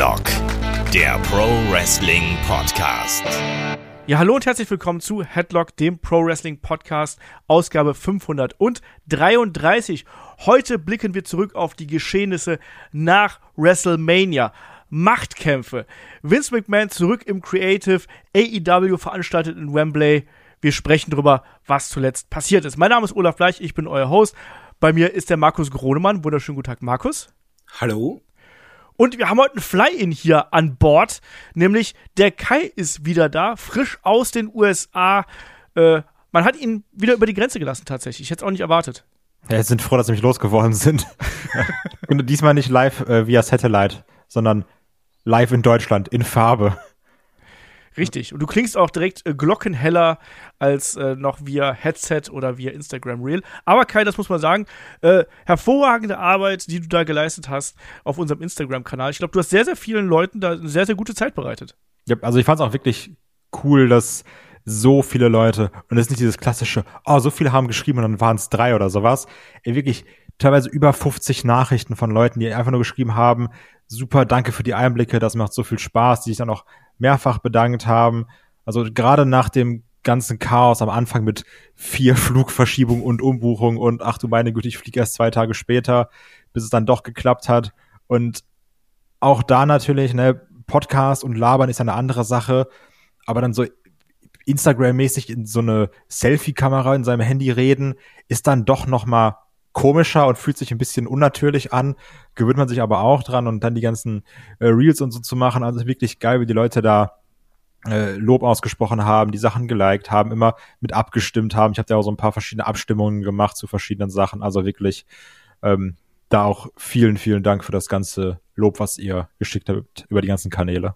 Headlock, der Pro Wrestling Podcast. Ja, hallo und herzlich willkommen zu Headlock, dem Pro Wrestling Podcast, Ausgabe 533. Heute blicken wir zurück auf die Geschehnisse nach WrestleMania. Machtkämpfe. Vince McMahon zurück im Creative, AEW veranstaltet in Wembley. Wir sprechen darüber, was zuletzt passiert ist. Mein Name ist Olaf Bleich, ich bin euer Host. Bei mir ist der Markus Gronemann. Wunderschönen guten Tag, Markus. Hallo. Und wir haben heute ein Fly-In hier an Bord, nämlich der Kai ist wieder da, frisch aus den USA. Äh, man hat ihn wieder über die Grenze gelassen tatsächlich. Ich hätte es auch nicht erwartet. Ja, wir sind froh, dass sie mich losgeworden sind. Und diesmal nicht live äh, via Satellite, sondern live in Deutschland in Farbe. Richtig. Und du klingst auch direkt äh, glockenheller als äh, noch via Headset oder via Instagram Reel. Aber Kai, das muss man sagen, äh, hervorragende Arbeit, die du da geleistet hast auf unserem Instagram-Kanal. Ich glaube, du hast sehr, sehr vielen Leuten da eine sehr, sehr gute Zeit bereitet. Ja, also ich fand es auch wirklich cool, dass so viele Leute, und es ist nicht dieses klassische, oh, so viele haben geschrieben und dann waren es drei oder sowas. Ey, wirklich teilweise über 50 Nachrichten von Leuten, die einfach nur geschrieben haben, super, danke für die Einblicke, das macht so viel Spaß, die sich dann auch mehrfach bedankt haben. Also gerade nach dem ganzen Chaos am Anfang mit vier Flugverschiebungen und Umbuchungen und ach du meine Güte, ich fliege erst zwei Tage später, bis es dann doch geklappt hat. Und auch da natürlich, ne, Podcast und Labern ist ja eine andere Sache, aber dann so Instagram-mäßig in so eine Selfie-Kamera in seinem Handy reden, ist dann doch noch mal komischer und fühlt sich ein bisschen unnatürlich an, gewöhnt man sich aber auch dran und dann die ganzen äh, Reels und so zu machen. Also wirklich geil, wie die Leute da äh, Lob ausgesprochen haben, die Sachen geliked haben, immer mit abgestimmt haben. Ich habe da auch so ein paar verschiedene Abstimmungen gemacht zu verschiedenen Sachen. Also wirklich ähm, da auch vielen, vielen Dank für das ganze Lob, was ihr geschickt habt über die ganzen Kanäle.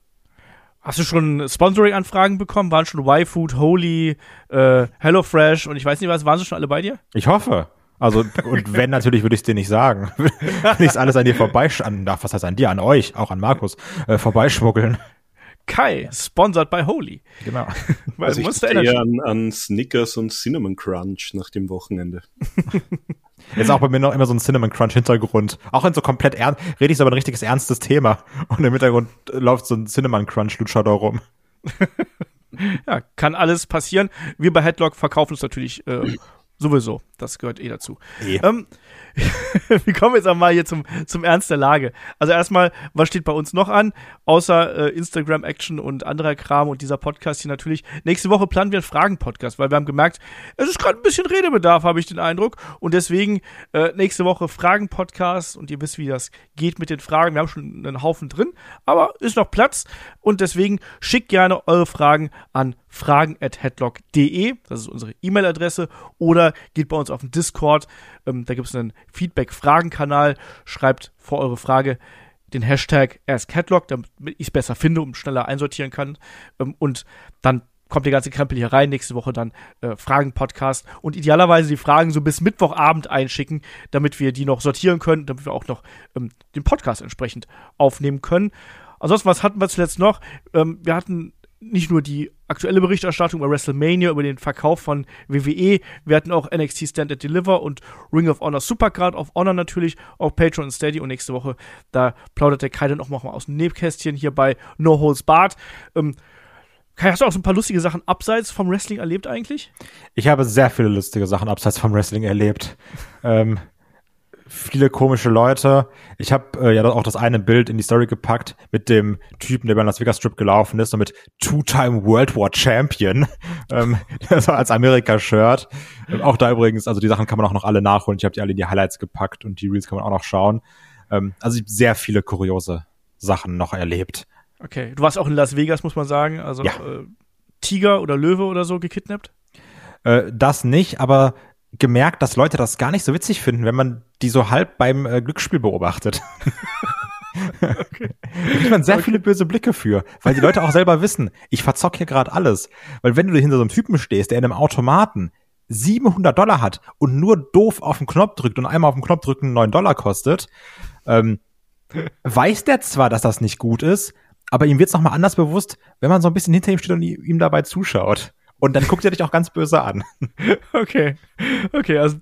Hast du schon Sponsoring-Anfragen bekommen? Waren schon Y-Food, Holy, äh, HelloFresh und ich weiß nicht was, waren sie schon alle bei dir? Ich hoffe. Also, und wenn natürlich, würde ich es dir nicht sagen. Wenn ich es alles an dir vorbeischmuggeln darf, was heißt an dir, an euch, auch an Markus, äh, vorbeischmuggeln. Kai, sponsored by Holy. Genau. Weil also ich musste eher an, an Snickers und Cinnamon Crunch nach dem Wochenende. Jetzt auch bei mir noch immer so ein Cinnamon Crunch Hintergrund. Auch in so komplett ernst, rede ich so aber ein richtiges ernstes Thema. Und im Hintergrund läuft so ein Cinnamon Crunch Luchador rum. ja, kann alles passieren. Wir bei Headlock verkaufen es natürlich äh, Sowieso, das gehört eh dazu. Eh. Ähm, wir kommen jetzt einmal hier zum, zum Ernst der Lage. Also erstmal, was steht bei uns noch an? Außer äh, Instagram-Action und anderer Kram und dieser Podcast hier natürlich. Nächste Woche planen wir einen Fragen-Podcast, weil wir haben gemerkt, es ist gerade ein bisschen Redebedarf, habe ich den Eindruck. Und deswegen äh, nächste Woche Fragen-Podcast und ihr wisst, wie das geht mit den Fragen. Wir haben schon einen Haufen drin, aber ist noch Platz. Und deswegen schickt gerne eure Fragen an fragen.headlock.de. Das ist unsere E-Mail-Adresse. Oder geht bei uns auf den Discord. Ähm, da gibt es einen Feedback-Fragen-Kanal. Schreibt vor eure Frage den Hashtag AskHeadlock, damit ich es besser finde und schneller einsortieren kann. Ähm, und dann kommt der ganze Krempel hier rein. Nächste Woche dann äh, Fragen-Podcast. Und idealerweise die Fragen so bis Mittwochabend einschicken, damit wir die noch sortieren können, damit wir auch noch ähm, den Podcast entsprechend aufnehmen können. Ansonsten, was hatten wir zuletzt noch? Ähm, wir hatten nicht nur die aktuelle Berichterstattung über WrestleMania, über den Verkauf von WWE. Wir hatten auch NXT Stand and Deliver und Ring of Honor Supercard of Honor natürlich, auch Patreon und Steady. Und nächste Woche, da plaudert der Kai dann auch mal aus dem Nebkästchen hier bei No Holds Barred. Ähm, Kai, hast du auch so ein paar lustige Sachen abseits vom Wrestling erlebt eigentlich? Ich habe sehr viele lustige Sachen abseits vom Wrestling erlebt. ähm, viele komische Leute. Ich habe äh, ja auch das eine Bild in die Story gepackt mit dem Typen, der beim Las Vegas Strip gelaufen ist und mit Two-Time World War Champion, ähm, das war als Amerika-Shirt. Ähm, auch da übrigens, also die Sachen kann man auch noch alle nachholen. Ich habe die alle in die Highlights gepackt und die Reels kann man auch noch schauen. Ähm, also ich habe sehr viele kuriose Sachen noch erlebt. Okay, du warst auch in Las Vegas, muss man sagen. Also ja. äh, Tiger oder Löwe oder so gekidnappt? Äh, das nicht, aber gemerkt, dass Leute das gar nicht so witzig finden, wenn man die so halb beim äh, Glücksspiel beobachtet. okay. Da kriegt man sehr okay. viele böse Blicke für, weil die Leute auch selber wissen, ich verzock hier gerade alles. Weil wenn du hinter so einem Typen stehst, der in einem Automaten 700 Dollar hat und nur doof auf den Knopf drückt und einmal auf den Knopf drücken 9 Dollar kostet, ähm, weiß der zwar, dass das nicht gut ist, aber ihm wird es nochmal anders bewusst, wenn man so ein bisschen hinter ihm steht und ihm dabei zuschaut. Und dann guckt er dich auch ganz böse an. Okay. Okay, also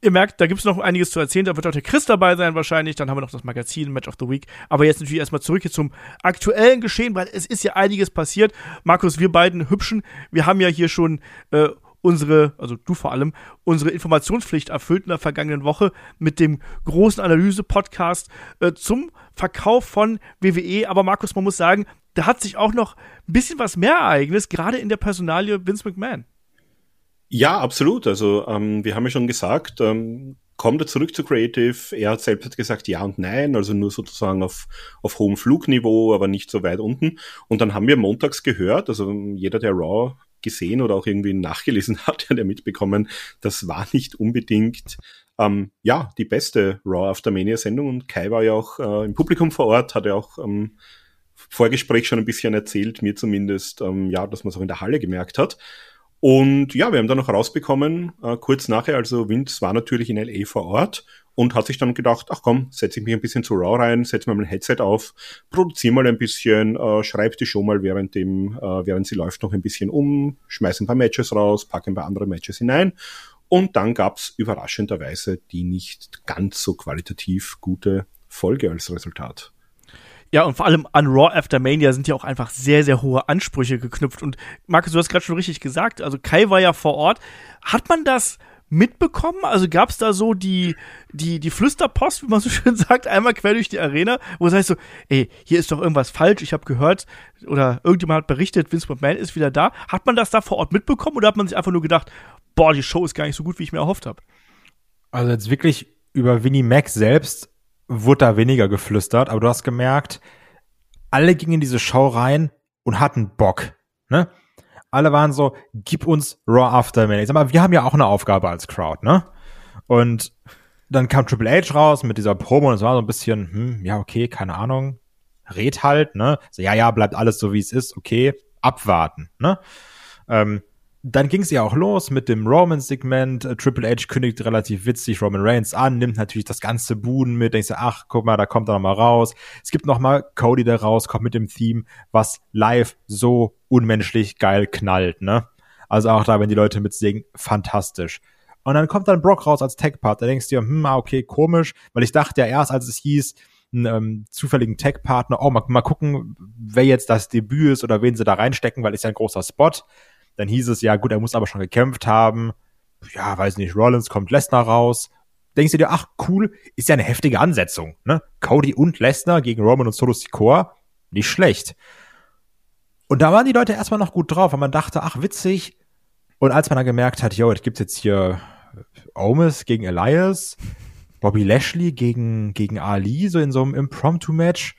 ihr merkt, da gibt es noch einiges zu erzählen. Da wird auch der Chris dabei sein wahrscheinlich. Dann haben wir noch das Magazin Match of the Week. Aber jetzt natürlich erstmal zurück hier zum aktuellen Geschehen, weil es ist ja einiges passiert. Markus, wir beiden Hübschen, wir haben ja hier schon äh, unsere, also du vor allem, unsere Informationspflicht erfüllt in der vergangenen Woche mit dem großen Analyse-Podcast äh, zum Verkauf von WWE. Aber Markus, man muss sagen, da hat sich auch noch ein bisschen was mehr ereignet, gerade in der Personalie Vince McMahon. Ja, absolut. Also ähm, wir haben ja schon gesagt, ähm, kommt er zurück zu Creative. Er hat selbst gesagt ja und nein, also nur sozusagen auf, auf hohem Flugniveau, aber nicht so weit unten. Und dann haben wir montags gehört, also jeder, der Raw gesehen oder auch irgendwie nachgelesen hat, der mitbekommen, das war nicht unbedingt ähm, ja die beste Raw After Mania Sendung und Kai war ja auch äh, im Publikum vor Ort, hat ja auch ähm, Vorgespräch schon ein bisschen erzählt, mir zumindest, ähm, ja, dass man es auch in der Halle gemerkt hat. Und ja, wir haben dann noch rausbekommen, äh, kurz nachher, also Vince war natürlich in LA vor Ort und hat sich dann gedacht, ach komm, setze ich mich ein bisschen zu Raw rein, setze mir mein Headset auf, produziere mal ein bisschen, äh, schreibe die Show mal während dem, äh, während sie läuft noch ein bisschen um, schmeiße ein paar Matches raus, packe ein paar andere Matches hinein und dann gab's überraschenderweise die nicht ganz so qualitativ gute Folge als Resultat. Ja, und vor allem an Raw After Mania sind ja auch einfach sehr, sehr hohe Ansprüche geknüpft. Und Markus, du hast gerade schon richtig gesagt, also Kai war ja vor Ort. Hat man das mitbekommen? Also gab es da so die, die, die Flüsterpost, wie man so schön sagt, einmal quer durch die Arena, wo es heißt so, ey, hier ist doch irgendwas falsch, ich habe gehört, oder irgendjemand hat berichtet, Vince McMahon ist wieder da. Hat man das da vor Ort mitbekommen oder hat man sich einfach nur gedacht, boah, die Show ist gar nicht so gut, wie ich mir erhofft habe? Also jetzt wirklich über Winnie Mac selbst wurde da weniger geflüstert, aber du hast gemerkt, alle gingen in diese Show rein und hatten Bock. Ne? Alle waren so, gib uns Raw After Minute. Ich sag mal, wir haben ja auch eine Aufgabe als Crowd, ne? Und dann kam Triple H raus mit dieser Promo und es war so ein bisschen, hm, ja, okay, keine Ahnung, red halt, ne? So, ja, ja, bleibt alles so, wie es ist, okay, abwarten, ne? Ähm, dann ging es ja auch los mit dem Roman-Segment. Äh, Triple H kündigt relativ witzig Roman Reigns an, nimmt natürlich das ganze Buden mit. Denkst du, ach, guck mal, da kommt er noch mal raus. Es gibt noch mal Cody, der rauskommt mit dem Theme, was live so unmenschlich geil knallt, ne? Also auch da, wenn die Leute mitsingen, fantastisch. Und dann kommt dann Brock raus als Tech-Part. Da denkst du dir, hm, ah, okay, komisch, weil ich dachte ja erst, als es hieß, einen ähm, zufälligen Tech-Partner, oh, mal, mal gucken, wer jetzt das Debüt ist oder wen sie da reinstecken, weil ist ja ein großer Spot. Dann hieß es, ja gut, er muss aber schon gekämpft haben. Ja, weiß nicht, Rollins kommt Lesnar raus. Denkst du dir, ach cool, ist ja eine heftige Ansetzung, ne? Cody und Lesnar gegen Roman und Solo Sikoa, nicht schlecht. Und da waren die Leute erstmal noch gut drauf, weil man dachte, ach witzig. Und als man dann gemerkt hat, yo, es gibt jetzt hier Omis gegen Elias, Bobby Lashley gegen, gegen Ali, so in so einem Impromptu-Match.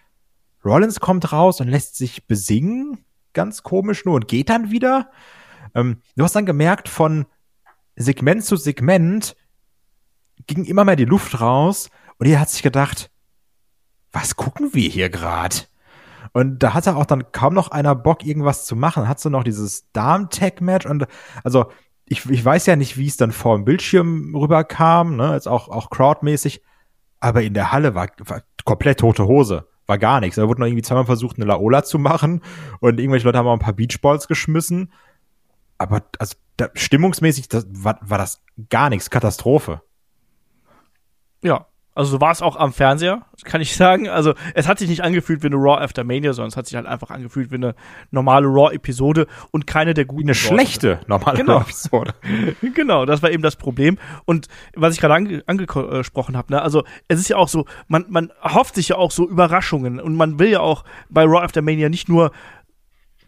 Rollins kommt raus und lässt sich besingen, ganz komisch nur, und geht dann wieder. Ähm, du hast dann gemerkt, von Segment zu Segment ging immer mehr die Luft raus und er hat sich gedacht, was gucken wir hier gerade? Und da hatte auch dann kaum noch einer Bock, irgendwas zu machen. Hat so noch dieses Darm-Tag-Match und also ich, ich weiß ja nicht, wie es dann vor dem Bildschirm rüberkam, ne, jetzt auch, auch crowdmäßig, aber in der Halle war, war komplett tote Hose. War gar nichts. Da wurde noch irgendwie zweimal versucht, eine Laola zu machen und irgendwelche Leute haben auch ein paar Beachballs geschmissen aber also, da, stimmungsmäßig das, war, war das gar nichts, Katastrophe. Ja, also so war es auch am Fernseher, kann ich sagen. Also es hat sich nicht angefühlt wie eine Raw After Mania, sondern es hat sich halt einfach angefühlt wie eine normale Raw-Episode und keine der guten. Wie eine Sorte. schlechte normale genau. Raw-Episode. genau, das war eben das Problem. Und was ich gerade ange angesprochen habe, ne, also es ist ja auch so, man, man hofft sich ja auch so Überraschungen und man will ja auch bei Raw After Mania nicht nur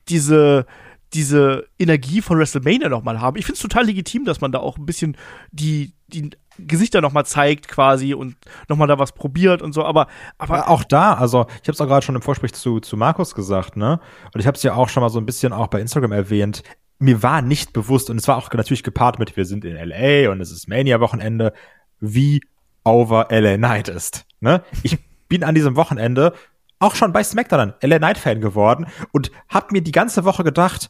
diese diese Energie von WrestleMania nochmal haben. Ich finde es total legitim, dass man da auch ein bisschen die, die Gesichter nochmal zeigt quasi und nochmal da was probiert und so, aber, aber auch da, also ich habe es auch gerade schon im Vorspiel zu, zu Markus gesagt, ne? Und ich habe es ja auch schon mal so ein bisschen auch bei Instagram erwähnt. Mir war nicht bewusst, und es war auch natürlich gepaart mit, wir sind in LA und es ist Mania-Wochenende, wie over LA Night ist. Ne? Ich bin an diesem Wochenende auch schon bei SmackDown LA Knight Fan geworden und hab mir die ganze Woche gedacht,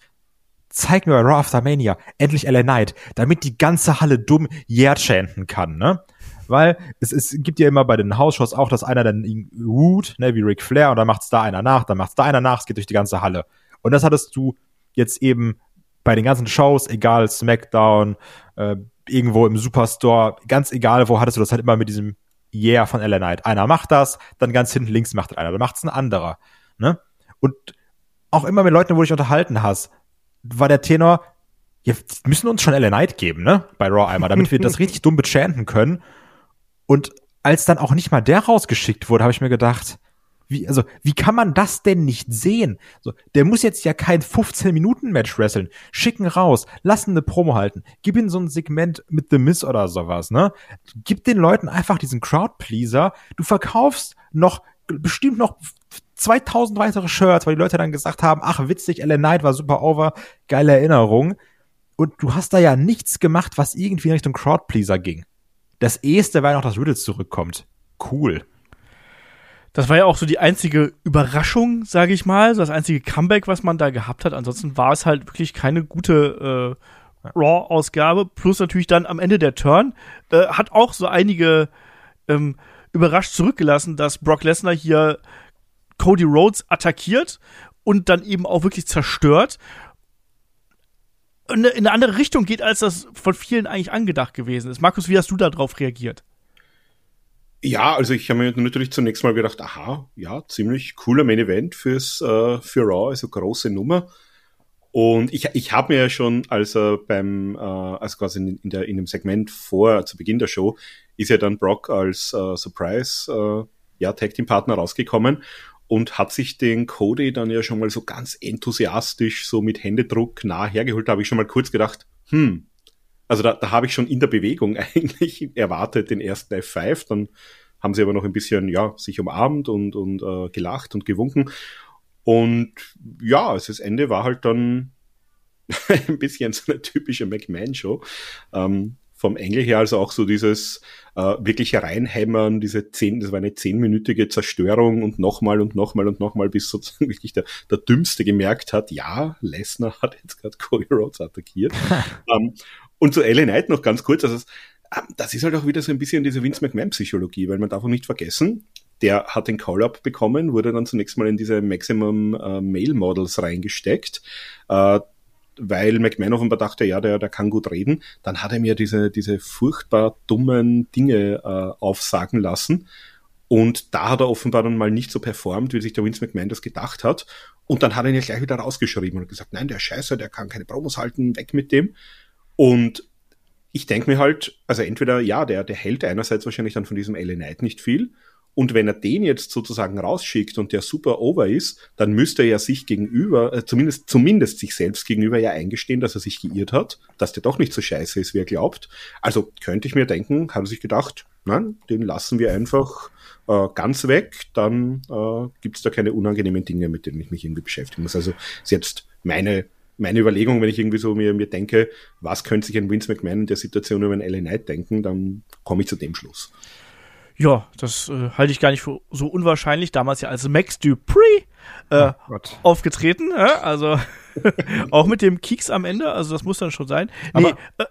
zeig mir bei Raw After Mania endlich LA Knight, damit die ganze Halle dumm Yeah chanten kann, ne? Weil es, es gibt ja immer bei den Hausshows auch, dass einer dann ruht, ne, wie Ric Flair, und dann macht's da einer nach, dann macht's da einer nach, es geht durch die ganze Halle. Und das hattest du jetzt eben bei den ganzen Shows, egal SmackDown, äh, irgendwo im Superstore, ganz egal wo, hattest du das halt immer mit diesem Yeah von LA Knight. Einer macht das, dann ganz hinten links macht einer, dann macht's ein anderer. Ne? Und auch immer mit Leuten, wo du dich unterhalten hast, war der Tenor, ja, müssen uns schon LA Knight geben, ne? Bei Raw einmal, damit wir das richtig dumm bechanten können. Und als dann auch nicht mal der rausgeschickt wurde, habe ich mir gedacht, wie, also, wie kann man das denn nicht sehen? So, der muss jetzt ja kein 15-Minuten-Match wresteln. Schicken raus, lassen eine Promo halten, gib ihm so ein Segment mit The Miss oder sowas, ne? Gib den Leuten einfach diesen Crowd-Pleaser. Du verkaufst noch, bestimmt noch 2000 weitere Shirts, weil die Leute dann gesagt haben, ach witzig, Ellen Knight war super over, geile Erinnerung. Und du hast da ja nichts gemacht, was irgendwie in Richtung Crowd-Pleaser ging. Das eheste war ja noch, dass Riddles zurückkommt. Cool. Das war ja auch so die einzige Überraschung, sage ich mal, so das einzige Comeback, was man da gehabt hat. Ansonsten war es halt wirklich keine gute äh, Raw-Ausgabe. Plus natürlich dann am Ende der Turn äh, hat auch so einige ähm, überrascht zurückgelassen, dass Brock Lesnar hier Cody Rhodes attackiert und dann eben auch wirklich zerstört. In eine andere Richtung geht, als das von vielen eigentlich angedacht gewesen ist. Markus, wie hast du darauf reagiert? Ja, also ich habe mir natürlich zunächst mal gedacht, aha, ja, ziemlich cooler Main Event fürs äh, für Raw, also große Nummer. Und ich, ich habe mir ja schon, also beim, äh, also quasi in, in, der, in dem Segment vor, zu Beginn der Show, ist ja dann Brock als äh, Surprise, äh, ja, Tag Team Partner rausgekommen und hat sich den Cody dann ja schon mal so ganz enthusiastisch so mit Händedruck nah hergeholt. Da habe ich schon mal kurz gedacht, hm, also da, da habe ich schon in der Bewegung eigentlich erwartet den ersten F5. Dann haben sie aber noch ein bisschen, ja, sich umarmt und, und äh, gelacht und gewunken. Und ja, also das Ende war halt dann ein bisschen so eine typische McMahon-Show. Ähm, vom Engel her also auch so dieses äh, wirklich hereinhämmern, diese zehn, das war eine zehnminütige Zerstörung und nochmal und nochmal und nochmal, bis sozusagen wirklich der, der Dümmste gemerkt hat, ja, Lesnar hat jetzt gerade Cody Rhodes attackiert. ähm, und zu LA Knight noch ganz kurz, also ähm, das ist halt auch wieder so ein bisschen diese Vince McMahon-Psychologie, weil man darf auch nicht vergessen, der hat den Call-Up bekommen, wurde dann zunächst mal in diese Maximum äh, Mail Models reingesteckt, äh, weil McMahon offenbar dachte, ja, der, der kann gut reden. Dann hat er mir diese, diese furchtbar dummen Dinge äh, aufsagen lassen. Und da hat er offenbar dann mal nicht so performt, wie sich der Vince McMahon das gedacht hat. Und dann hat er ihn ja gleich wieder rausgeschrieben und gesagt, nein, der Scheiße, der kann keine Promos halten, weg mit dem. Und ich denke mir halt, also entweder, ja, der, der hält einerseits wahrscheinlich dann von diesem LA Knight nicht viel. Und wenn er den jetzt sozusagen rausschickt und der super over ist, dann müsste er ja sich gegenüber, äh, zumindest, zumindest sich selbst gegenüber ja eingestehen, dass er sich geirrt hat, dass der doch nicht so scheiße ist, wie er glaubt. Also könnte ich mir denken, hat er sich gedacht, nein, den lassen wir einfach äh, ganz weg, dann äh, gibt es da keine unangenehmen Dinge, mit denen ich mich irgendwie beschäftigen muss. Also ist jetzt meine meine Überlegung, wenn ich irgendwie so mir, mir denke, was könnte sich ein Vince McMahon in der Situation über einen LA Knight denken, dann komme ich zu dem Schluss. Ja, das äh, halte ich gar nicht für so unwahrscheinlich. Damals ja als Max Dupree äh, oh aufgetreten, ja? also auch mit dem Kieks am Ende, also das muss dann schon sein. Nee, Aber äh,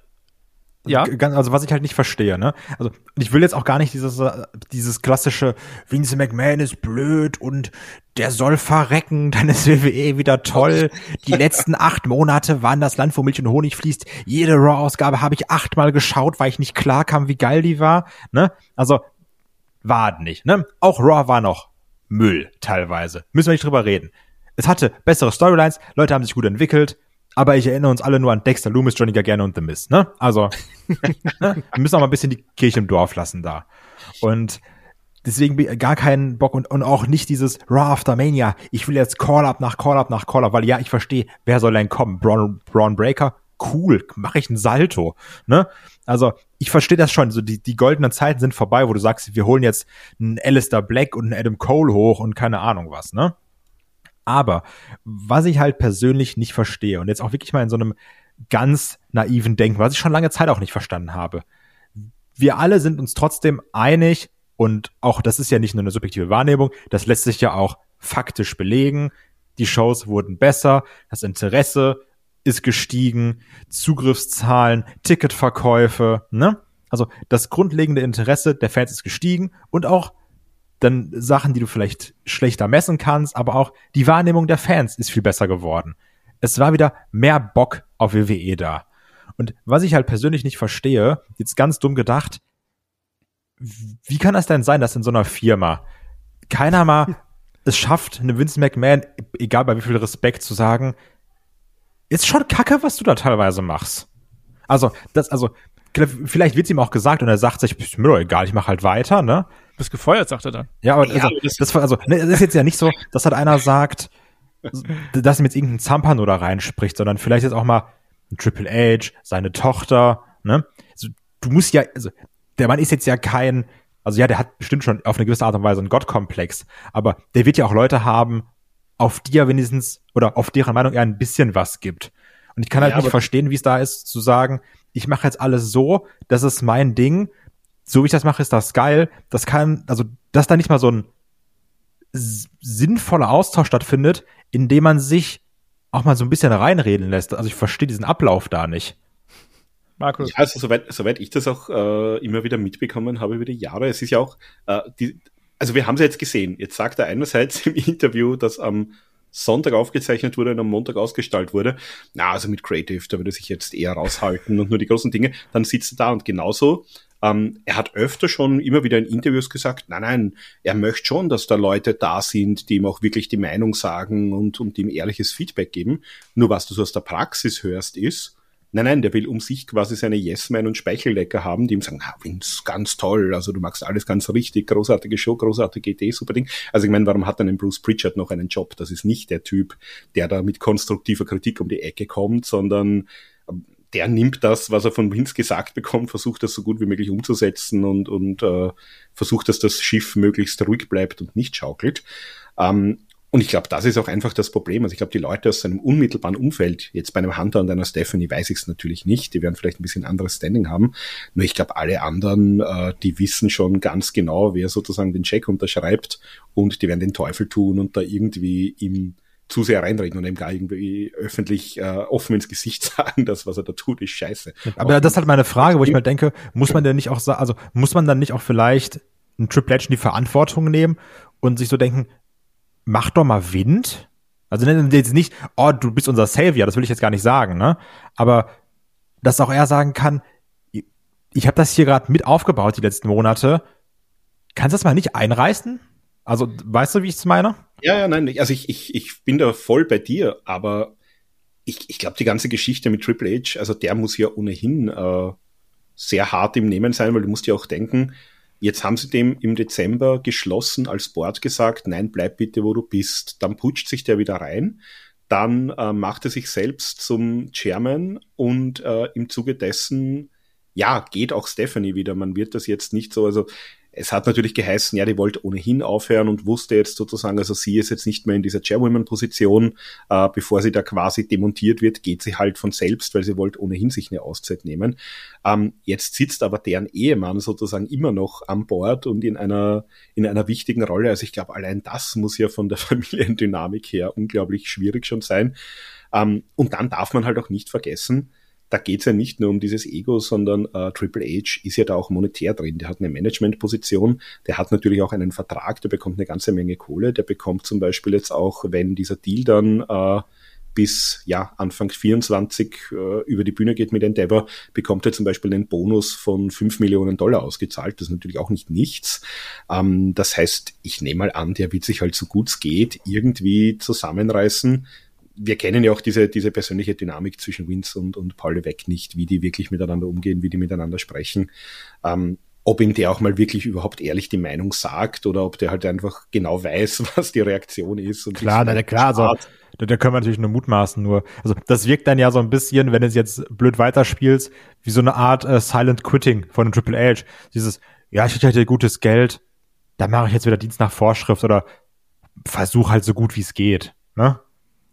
ja. Also was ich halt nicht verstehe, ne? Also ich will jetzt auch gar nicht dieses, äh, dieses klassische Vince McMahon ist blöd und der soll verrecken, dann ist WWE wieder toll. Die letzten acht Monate waren das Land, wo Milch und Honig fließt. Jede Raw-Ausgabe habe ich achtmal geschaut, weil ich nicht klar kam, wie geil die war. Ne? Also war nicht. Ne? Auch Raw war noch Müll teilweise. Müssen wir nicht drüber reden. Es hatte bessere Storylines, Leute haben sich gut entwickelt, aber ich erinnere uns alle nur an Dexter Loomis, Johnny Gargano und The Miz, ne? Also, ne? wir müssen auch mal ein bisschen die Kirche im Dorf lassen da. Und deswegen gar keinen Bock und, und auch nicht dieses Raw After Mania. Ich will jetzt Call-Up nach Call-Up nach Call-Up, weil ja, ich verstehe, wer soll denn kommen? Braun, Braun Breaker? Cool, mache ich einen Salto, ne? Also, ich verstehe das schon, so die, die goldenen Zeiten sind vorbei, wo du sagst, wir holen jetzt einen Alistair Black und einen Adam Cole hoch und keine Ahnung was, ne? Aber was ich halt persönlich nicht verstehe und jetzt auch wirklich mal in so einem ganz naiven Denken, was ich schon lange Zeit auch nicht verstanden habe. Wir alle sind uns trotzdem einig und auch das ist ja nicht nur eine subjektive Wahrnehmung, das lässt sich ja auch faktisch belegen. Die Shows wurden besser, das Interesse ist gestiegen, Zugriffszahlen, Ticketverkäufe, ne? Also das grundlegende Interesse der Fans ist gestiegen und auch dann Sachen, die du vielleicht schlechter messen kannst, aber auch die Wahrnehmung der Fans ist viel besser geworden. Es war wieder mehr Bock auf WWE da. Und was ich halt persönlich nicht verstehe, jetzt ganz dumm gedacht, wie kann das denn sein, dass in so einer Firma keiner mal es schafft, eine Vince McMahon, egal bei wie viel Respekt, zu sagen, ist schon kacke, was du da teilweise machst. Also, das, also, vielleicht wird es ihm auch gesagt und er sagt sich, ist mir doch egal, ich mache halt weiter, ne? Bist gefeuert, sagt er dann. Ja, aber ja, also, das, das, also, ne, das ist jetzt ja nicht so, dass halt einer sagt, dass ihm jetzt irgendein Zampano da reinspricht, sondern vielleicht jetzt auch mal ein Triple H, seine Tochter, ne? Also, du musst ja, also, der Mann ist jetzt ja kein, also ja, der hat bestimmt schon auf eine gewisse Art und Weise einen Gottkomplex, aber der wird ja auch Leute haben, auf die er wenigstens oder auf deren Meinung er ein bisschen was gibt. Und ich kann halt ja, nicht verstehen, wie es da ist, zu sagen, ich mache jetzt alles so, das ist mein Ding, so wie ich das mache, ist das geil. Das kann, also, dass da nicht mal so ein sinnvoller Austausch stattfindet, indem man sich auch mal so ein bisschen reinreden lässt. Also ich verstehe diesen Ablauf da nicht. Markus. Ja, also soweit, soweit ich das auch äh, immer wieder mitbekommen habe über die Jahre, es ist ja auch, äh, die, also wir haben es jetzt gesehen. Jetzt sagt er einerseits im Interview, dass am Sonntag aufgezeichnet wurde und am Montag ausgestrahlt wurde. Na, also mit Creative, da würde er sich jetzt eher raushalten und nur die großen Dinge. Dann sitzt er da und genauso. Ähm, er hat öfter schon immer wieder in Interviews gesagt, nein, nein, er möchte schon, dass da Leute da sind, die ihm auch wirklich die Meinung sagen und, und ihm ehrliches Feedback geben. Nur was du so aus der Praxis hörst, ist, Nein, nein, der will um sich quasi seine Yes-Man und Speichellecker haben, die ihm sagen, ah, Vince, ganz toll, also du machst alles ganz richtig, großartige Show, großartige Idee, super Ding. Also ich meine, warum hat dann ein Bruce Pritchard noch einen Job? Das ist nicht der Typ, der da mit konstruktiver Kritik um die Ecke kommt, sondern ähm, der nimmt das, was er von Vince gesagt bekommt, versucht das so gut wie möglich umzusetzen und, und äh, versucht, dass das Schiff möglichst ruhig bleibt und nicht schaukelt. Ähm, und ich glaube, das ist auch einfach das Problem. Also ich glaube, die Leute aus seinem unmittelbaren Umfeld, jetzt bei einem Hunter und einer Stephanie weiß ich es natürlich nicht, die werden vielleicht ein bisschen anderes Standing haben. Nur ich glaube, alle anderen, äh, die wissen schon ganz genau, wer sozusagen den Check unterschreibt und die werden den Teufel tun und da irgendwie ihm zu sehr reinreden und ihm gar irgendwie öffentlich äh, offen ins Gesicht sagen, dass was er da tut, ist scheiße. Aber, Aber das ist halt meine Frage, wo ich mal denke, muss man denn nicht auch sagen, also muss man dann nicht auch vielleicht ein Triple H in die Verantwortung nehmen und sich so denken, mach doch mal Wind. Also jetzt nicht, oh, du bist unser Savior, das will ich jetzt gar nicht sagen, ne? Aber dass auch er sagen kann, ich habe das hier gerade mit aufgebaut die letzten Monate. Kannst du das mal nicht einreißen? Also, weißt du, wie ich es meine? Ja, ja, nein, also ich, ich, ich bin da voll bei dir, aber ich, ich glaube, die ganze Geschichte mit Triple H, also der muss ja ohnehin äh, sehr hart im Nehmen sein, weil du musst ja auch denken, Jetzt haben sie dem im Dezember geschlossen als Board gesagt, nein, bleib bitte, wo du bist. Dann putscht sich der wieder rein. Dann äh, macht er sich selbst zum Chairman und äh, im Zuge dessen, ja, geht auch Stephanie wieder. Man wird das jetzt nicht so, also es hat natürlich geheißen, ja, die wollte ohnehin aufhören und wusste jetzt sozusagen, also sie ist jetzt nicht mehr in dieser Chairwoman-Position, äh, bevor sie da quasi demontiert wird, geht sie halt von selbst, weil sie wollte ohnehin sich eine Auszeit nehmen. Ähm, jetzt sitzt aber deren Ehemann sozusagen immer noch an Bord und in einer, in einer wichtigen Rolle. Also ich glaube, allein das muss ja von der Familiendynamik her unglaublich schwierig schon sein. Ähm, und dann darf man halt auch nicht vergessen, da geht's ja nicht nur um dieses Ego, sondern äh, Triple H ist ja da auch monetär drin. Der hat eine Managementposition, der hat natürlich auch einen Vertrag, der bekommt eine ganze Menge Kohle. Der bekommt zum Beispiel jetzt auch, wenn dieser Deal dann äh, bis ja, Anfang 24 äh, über die Bühne geht mit Endeavor, bekommt er zum Beispiel einen Bonus von 5 Millionen Dollar ausgezahlt. Das ist natürlich auch nicht nichts. Ähm, das heißt, ich nehme mal an, der wird sich halt so gut es geht irgendwie zusammenreißen, wir kennen ja auch diese, diese persönliche Dynamik zwischen Vince und, und Paul Levesque nicht, wie die wirklich miteinander umgehen, wie die miteinander sprechen. Ähm, ob ihm der auch mal wirklich überhaupt ehrlich die Meinung sagt oder ob der halt einfach genau weiß, was die Reaktion ist. Und klar, na, klar, also da, da können wir natürlich nur mutmaßen, nur, also das wirkt dann ja so ein bisschen, wenn du es jetzt blöd weiterspielst, wie so eine Art äh, Silent Quitting von einem Triple H. Dieses, ja, ich hätte gutes Geld, da mache ich jetzt wieder Dienst nach Vorschrift oder versuch halt so gut wie es geht. Ne?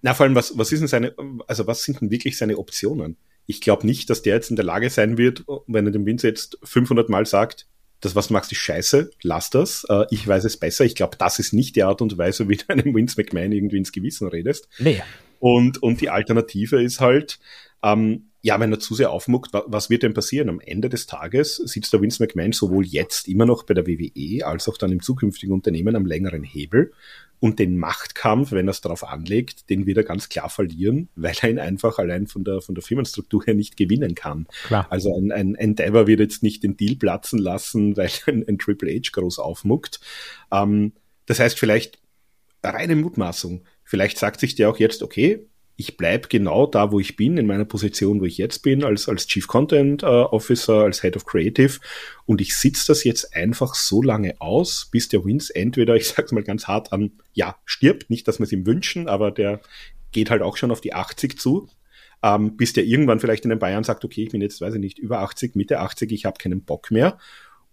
Na, vor allem, was, was ist denn seine, also was sind denn wirklich seine Optionen? Ich glaube nicht, dass der jetzt in der Lage sein wird, wenn er dem Vince jetzt 500 Mal sagt, das, was du machst, ist scheiße, lass das, äh, ich weiß es besser. Ich glaube, das ist nicht die Art und Weise, wie du einem Vince McMahon irgendwie ins Gewissen redest. Nee. Und, und die Alternative ist halt, ähm, ja, wenn er zu sehr aufmuckt, was wird denn passieren? Am Ende des Tages sitzt der Vince McMahon sowohl jetzt immer noch bei der WWE als auch dann im zukünftigen Unternehmen am längeren Hebel. Und den Machtkampf, wenn er es darauf anlegt, den wird er ganz klar verlieren, weil er ihn einfach allein von der, von der Firmenstruktur her nicht gewinnen kann. Klar. Also ein, ein Endeavor wird jetzt nicht den Deal platzen lassen, weil ein, ein Triple H groß aufmuckt. Ähm, das heißt vielleicht reine Mutmaßung. Vielleicht sagt sich der auch jetzt, okay, ich bleib genau da, wo ich bin, in meiner Position, wo ich jetzt bin, als, als Chief Content äh, Officer, als Head of Creative. Und ich sitze das jetzt einfach so lange aus, bis der Vince entweder, ich sag's mal ganz hart an, ja, stirbt. Nicht, dass wir es ihm wünschen, aber der geht halt auch schon auf die 80 zu. Ähm, bis der irgendwann vielleicht in den Bayern sagt, okay, ich bin jetzt, weiß ich nicht, über 80, Mitte 80, ich habe keinen Bock mehr.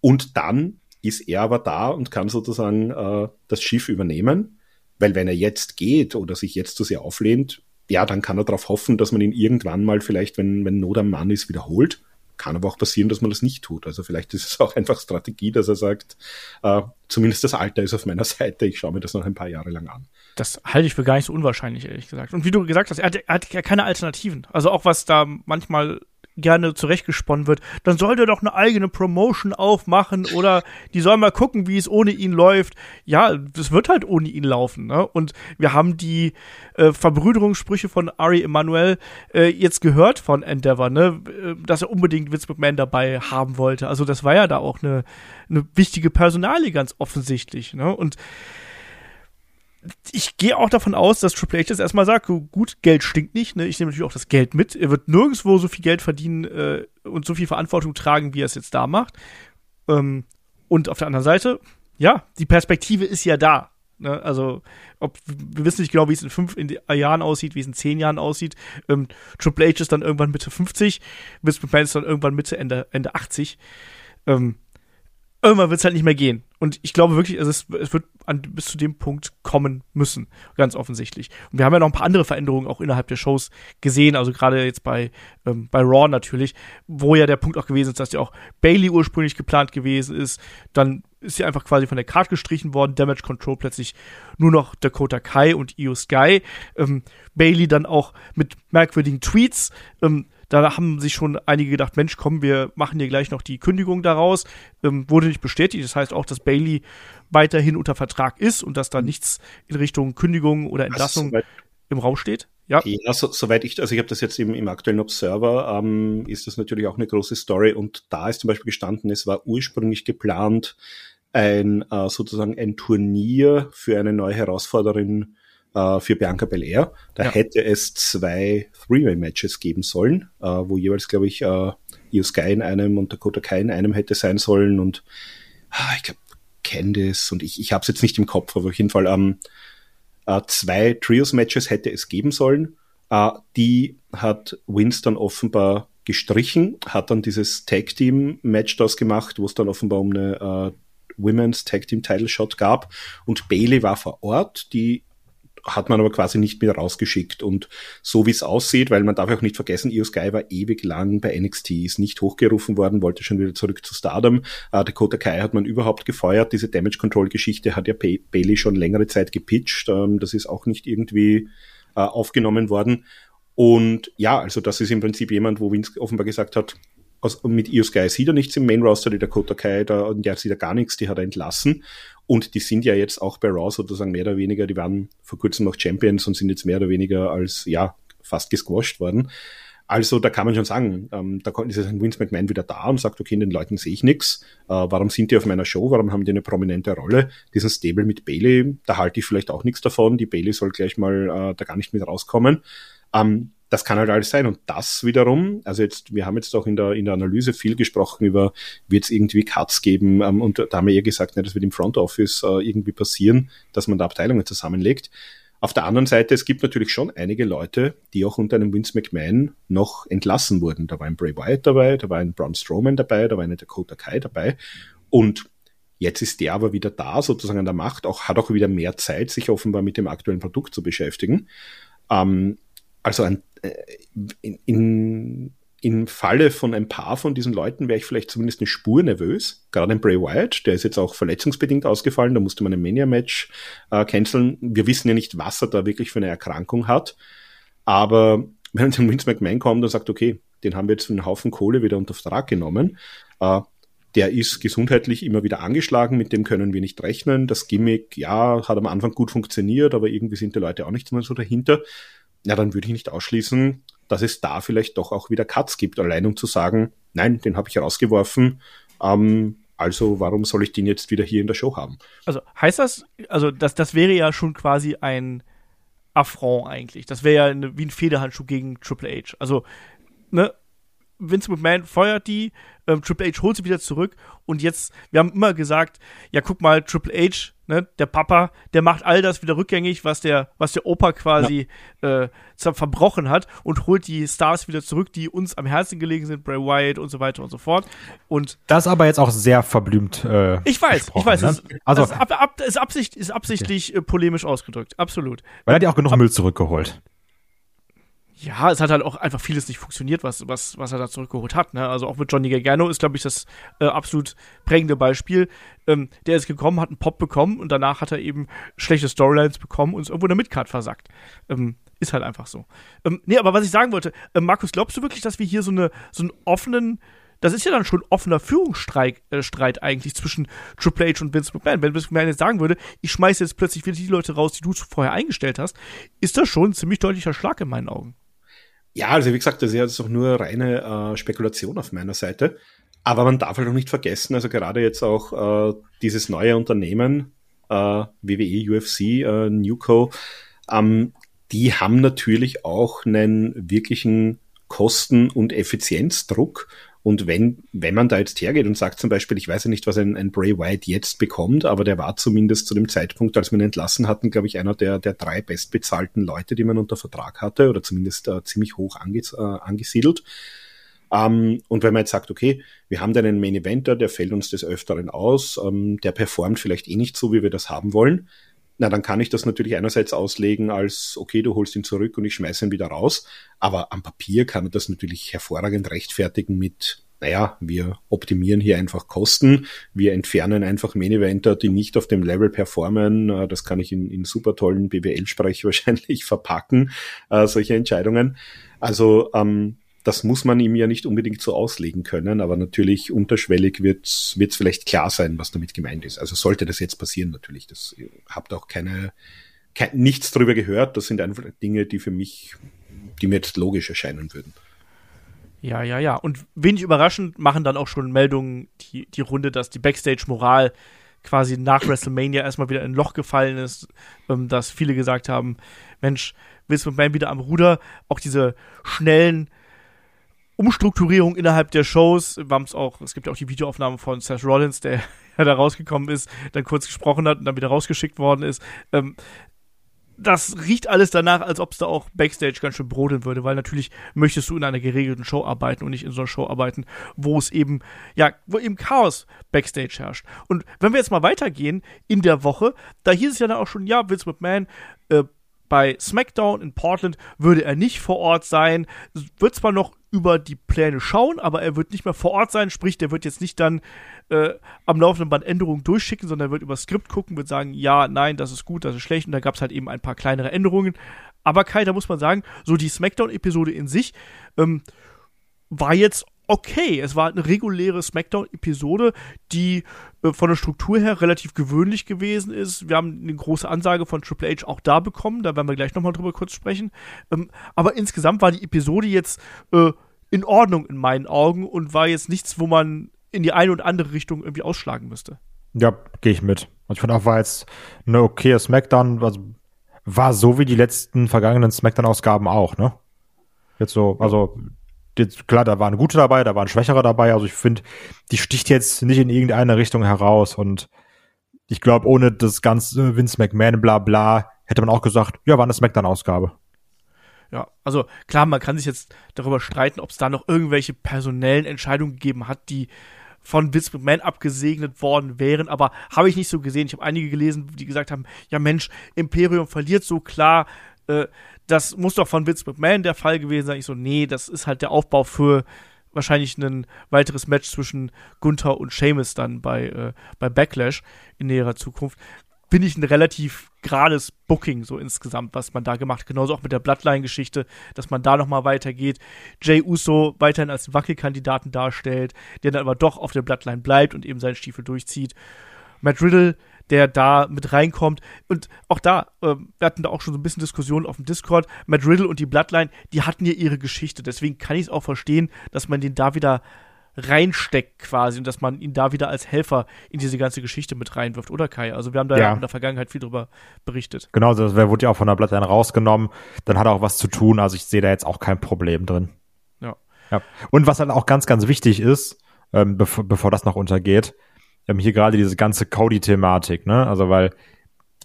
Und dann ist er aber da und kann sozusagen äh, das Schiff übernehmen. Weil wenn er jetzt geht oder sich jetzt zu sehr auflehnt, ja, dann kann er darauf hoffen, dass man ihn irgendwann mal vielleicht, wenn, wenn Not am Mann ist, wiederholt. Kann aber auch passieren, dass man das nicht tut. Also vielleicht ist es auch einfach Strategie, dass er sagt, äh, zumindest das Alter ist auf meiner Seite, ich schaue mir das noch ein paar Jahre lang an. Das halte ich für gar nicht so unwahrscheinlich, ehrlich gesagt. Und wie du gesagt hast, er hat, er hat keine Alternativen. Also auch was da manchmal gerne zurechtgesponnen wird, dann soll der doch eine eigene Promotion aufmachen oder die sollen mal gucken, wie es ohne ihn läuft. Ja, es wird halt ohne ihn laufen. Ne? Und wir haben die äh, Verbrüderungssprüche von Ari Emanuel äh, jetzt gehört von Endeavor, ne? Äh, dass er unbedingt Vince McMahon dabei haben wollte. Also das war ja da auch eine, eine wichtige Personalie ganz offensichtlich. Ne? Und ich gehe auch davon aus, dass Triple H jetzt erstmal sagt, gut, Geld stinkt nicht, ne? ich nehme natürlich auch das Geld mit. Er wird nirgendwo so viel Geld verdienen äh, und so viel Verantwortung tragen, wie er es jetzt da macht. Ähm, und auf der anderen Seite, ja, die Perspektive ist ja da. Ne? Also, ob, wir wissen nicht genau, wie es in fünf in Jahren aussieht, wie es in zehn Jahren aussieht. Ähm, Triple H ist dann irgendwann Mitte 50, Vince McMahon ist dann irgendwann Mitte, Ende, Ende 80. Ähm, irgendwann wird es halt nicht mehr gehen. Und ich glaube wirklich, es, es wird an, bis zu dem Punkt kommen müssen, ganz offensichtlich. Und wir haben ja noch ein paar andere Veränderungen auch innerhalb der Shows gesehen, also gerade jetzt bei, ähm, bei Raw natürlich, wo ja der Punkt auch gewesen ist, dass ja auch Bailey ursprünglich geplant gewesen ist. Dann ist sie einfach quasi von der Karte gestrichen worden, Damage Control plötzlich nur noch Dakota Kai und Io Sky. Ähm, Bailey dann auch mit merkwürdigen Tweets. Ähm, da haben sich schon einige gedacht, Mensch, komm, wir machen hier gleich noch die Kündigung daraus. Ähm, wurde nicht bestätigt. Das heißt auch, dass Bailey weiterhin unter Vertrag ist und dass da nichts in Richtung Kündigung oder Entlassung im Raum steht. Ja, ja so, soweit ich, also ich habe das jetzt im, im aktuellen Observer, ähm, ist das natürlich auch eine große Story und da ist zum Beispiel gestanden, es war ursprünglich geplant, ein äh, sozusagen ein Turnier für eine neue Herausforderin äh, für Bianca Belair. Da ja. hätte es zwei Three-Way-Matches geben sollen, äh, wo jeweils, glaube ich, äh, Io Sky in einem und Dakota Kai in einem hätte sein sollen und ah, ich glaube, Candice und ich, ich habe es jetzt nicht im Kopf, aber auf jeden Fall ähm, äh, zwei Trios-Matches hätte es geben sollen. Äh, die hat Winston offenbar gestrichen, hat dann dieses Tag-Team-Match das gemacht, wo es dann offenbar um eine äh, Women's Tag Team Title Shot gab und Bailey war vor Ort, die hat man aber quasi nicht mehr rausgeschickt. Und so wie es aussieht, weil man darf auch nicht vergessen, Io Sky war ewig lang bei NXT, ist nicht hochgerufen worden, wollte schon wieder zurück zu Stardom. Uh, Dakota Kai hat man überhaupt gefeuert. Diese Damage Control Geschichte hat ja Bailey schon längere Zeit gepitcht. Ähm, das ist auch nicht irgendwie uh, aufgenommen worden. Und ja, also das ist im Prinzip jemand, wo Vince offenbar gesagt hat, aus, mit Io Sky sieht er nichts im Main Roster, die Dakota Kai, da, der sieht er gar nichts, die hat er entlassen. Und die sind ja jetzt auch bei Raw sozusagen mehr oder weniger, die waren vor kurzem noch Champions und sind jetzt mehr oder weniger als, ja, fast gesquashed worden. Also da kann man schon sagen, ähm, da ist ein Vince McMahon wieder da und sagt, okay, den Leuten sehe ich nichts. Äh, warum sind die auf meiner Show? Warum haben die eine prominente Rolle? Diesen Stable mit Bailey, da halte ich vielleicht auch nichts davon. Die Bailey soll gleich mal äh, da gar nicht mit rauskommen. Ähm, das kann halt alles sein. Und das wiederum, also jetzt, wir haben jetzt auch in der, in der Analyse viel gesprochen über, wird es irgendwie Cuts geben, ähm, und da haben wir eher gesagt, ne, das wird im Front Office äh, irgendwie passieren, dass man da Abteilungen zusammenlegt. Auf der anderen Seite, es gibt natürlich schon einige Leute, die auch unter einem Vince McMahon noch entlassen wurden. Da war ein Bray Wyatt dabei, da war ein Braun Strowman dabei, da war eine Dakota Kai dabei. Und Jetzt ist der aber wieder da, sozusagen an der Macht, auch, hat auch wieder mehr Zeit, sich offenbar mit dem aktuellen Produkt zu beschäftigen. Ähm, also ein, in, in, im Falle von ein paar von diesen Leuten wäre ich vielleicht zumindest eine Spur nervös. Gerade ein Bray Wyatt, der ist jetzt auch verletzungsbedingt ausgefallen, da musste man ein Mania-Match äh, canceln. Wir wissen ja nicht, was er da wirklich für eine Erkrankung hat. Aber wenn dann Vince McMahon kommt und sagt, okay, den haben wir jetzt für einen Haufen Kohle wieder unter Vertrag genommen, äh, der ist gesundheitlich immer wieder angeschlagen, mit dem können wir nicht rechnen. Das Gimmick, ja, hat am Anfang gut funktioniert, aber irgendwie sind die Leute auch nicht mehr so dahinter. Ja, dann würde ich nicht ausschließen, dass es da vielleicht doch auch wieder Cuts gibt, allein um zu sagen, nein, den habe ich rausgeworfen. Ähm, also warum soll ich den jetzt wieder hier in der Show haben? Also heißt das, also das, das wäre ja schon quasi ein Affront eigentlich. Das wäre ja eine, wie ein Federhandschuh gegen Triple H. Also, ne, Vince McMahon feuert die, ähm, Triple H holt sie wieder zurück und jetzt, wir haben immer gesagt, ja, guck mal, Triple H, ne, der Papa, der macht all das wieder rückgängig, was der, was der Opa quasi ja. äh, verbrochen hat und holt die Stars wieder zurück, die uns am Herzen gelegen sind, Bray Wyatt und so weiter und so fort. Und das aber jetzt auch sehr verblümt. Äh, ich weiß, ich weiß, ne? ist, also ist, ab, ab, ist, Absicht, ist absichtlich okay. äh, polemisch ausgedrückt, absolut. Weil er hat ja auch genug ab Müll zurückgeholt ja, es hat halt auch einfach vieles nicht funktioniert, was, was, was er da zurückgeholt hat. Ne? Also auch mit Johnny Gargano ist, glaube ich, das äh, absolut prägende Beispiel. Ähm, der ist gekommen, hat einen Pop bekommen und danach hat er eben schlechte Storylines bekommen und ist irgendwo in der Midcard versackt. Ähm, ist halt einfach so. Ähm, nee, aber was ich sagen wollte, äh, Markus, glaubst du wirklich, dass wir hier so, eine, so einen offenen das ist ja dann schon offener Führungsstreit äh, Streit eigentlich zwischen Triple H und Vince McMahon. Wenn Vince McMahon jetzt sagen würde, ich schmeiße jetzt plötzlich wieder die Leute raus, die du vorher eingestellt hast, ist das schon ein ziemlich deutlicher Schlag in meinen Augen. Ja, also wie gesagt, das ist jetzt auch nur reine äh, Spekulation auf meiner Seite. Aber man darf halt auch nicht vergessen, also gerade jetzt auch äh, dieses neue Unternehmen, äh, WWE, UFC, äh, Newco, ähm, die haben natürlich auch einen wirklichen Kosten- und Effizienzdruck. Und wenn, wenn man da jetzt hergeht und sagt zum Beispiel, ich weiß ja nicht, was ein, ein Bray Wyatt jetzt bekommt, aber der war zumindest zu dem Zeitpunkt, als wir ihn entlassen hatten, glaube ich, einer der, der drei bestbezahlten Leute, die man unter Vertrag hatte, oder zumindest äh, ziemlich hoch ange, äh, angesiedelt. Ähm, und wenn man jetzt sagt, okay, wir haben da einen Main Eventer, der fällt uns des Öfteren aus, ähm, der performt vielleicht eh nicht so, wie wir das haben wollen, na, dann kann ich das natürlich einerseits auslegen als, okay, du holst ihn zurück und ich schmeiße ihn wieder raus. Aber am Papier kann man das natürlich hervorragend rechtfertigen mit, naja, wir optimieren hier einfach Kosten, wir entfernen einfach Main-Eventer, die nicht auf dem Level performen. Äh, das kann ich in, in super tollen BWL-Sprech wahrscheinlich verpacken, äh, solche Entscheidungen. Also ähm, das muss man ihm ja nicht unbedingt so auslegen können, aber natürlich unterschwellig wird es vielleicht klar sein, was damit gemeint ist. Also sollte das jetzt passieren, natürlich. Das habt auch keine, kein, nichts darüber gehört. Das sind einfach Dinge, die für mich, die mir jetzt logisch erscheinen würden. Ja, ja, ja. Und wenig überraschend machen dann auch schon Meldungen die, die Runde, dass die Backstage-Moral quasi nach WrestleMania erstmal wieder in ein Loch gefallen ist, ähm, dass viele gesagt haben, Mensch, Vince McMahon wieder am Ruder, auch diese schnellen Umstrukturierung innerhalb der Shows. Wir haben es auch, es gibt ja auch die Videoaufnahme von Seth Rollins, der ja da rausgekommen ist, dann kurz gesprochen hat und dann wieder rausgeschickt worden ist. Ähm, das riecht alles danach, als ob es da auch Backstage ganz schön brodeln würde, weil natürlich möchtest du in einer geregelten Show arbeiten und nicht in so einer Show arbeiten, wo es eben, ja, wo eben Chaos Backstage herrscht. Und wenn wir jetzt mal weitergehen in der Woche, da hieß es ja dann auch schon, ja, Vince McMahon, äh, bei SmackDown in Portland würde er nicht vor Ort sein. Wird zwar noch über die Pläne schauen, aber er wird nicht mehr vor Ort sein. Sprich, der wird jetzt nicht dann äh, am laufenden Band Änderungen durchschicken, sondern er wird über Skript gucken, wird sagen, ja, nein, das ist gut, das ist schlecht. Und da gab es halt eben ein paar kleinere Änderungen. Aber Kai, da muss man sagen, so die SmackDown-Episode in sich ähm, war jetzt okay. Es war eine reguläre SmackDown-Episode, die äh, von der Struktur her relativ gewöhnlich gewesen ist. Wir haben eine große Ansage von Triple H auch da bekommen, da werden wir gleich nochmal drüber kurz sprechen. Ähm, aber insgesamt war die Episode jetzt äh, in Ordnung in meinen Augen und war jetzt nichts, wo man in die eine oder andere Richtung irgendwie ausschlagen müsste. Ja, gehe ich mit. Und ich fand auch, war jetzt eine okaye SmackDown, also war so wie die letzten vergangenen SmackDown-Ausgaben auch, ne? Jetzt so, also klar, da waren gute dabei, da waren schwächere dabei. Also ich finde, die sticht jetzt nicht in irgendeine Richtung heraus. Und ich glaube, ohne das ganze Vince McMahon bla bla, hätte man auch gesagt, ja, war eine Smackdown-Ausgabe. Ja, also klar, man kann sich jetzt darüber streiten, ob es da noch irgendwelche personellen Entscheidungen gegeben hat, die von Vince McMahon abgesegnet worden wären, aber habe ich nicht so gesehen. Ich habe einige gelesen, die gesagt haben, ja Mensch, Imperium verliert so klar, äh, das muss doch von Vince McMahon der Fall gewesen sein. Ich so, nee, das ist halt der Aufbau für wahrscheinlich ein weiteres Match zwischen Gunther und Sheamus dann bei, äh, bei Backlash in näherer Zukunft. Finde ich einen relativ gerades Booking so insgesamt, was man da gemacht. Genauso auch mit der Bloodline-Geschichte, dass man da nochmal weitergeht. Jay Uso weiterhin als Wackelkandidaten darstellt, der dann aber doch auf der Bloodline bleibt und eben seinen Stiefel durchzieht. Matt Riddle, der da mit reinkommt. Und auch da, äh, wir hatten da auch schon so ein bisschen Diskussionen auf dem Discord. Matt Riddle und die Bloodline, die hatten ja ihre Geschichte. Deswegen kann ich es auch verstehen, dass man den da wieder reinsteckt quasi und dass man ihn da wieder als Helfer in diese ganze Geschichte mit reinwirft, oder Kai? Also wir haben da ja. in der Vergangenheit viel drüber berichtet. Genau, das wurde ja auch von der Bloodline rausgenommen, dann hat er auch was zu tun, also ich sehe da jetzt auch kein Problem drin. Ja. ja. Und was dann auch ganz, ganz wichtig ist, ähm, bevor, bevor das noch untergeht, ähm, hier gerade diese ganze Cody-Thematik, ne? Also weil,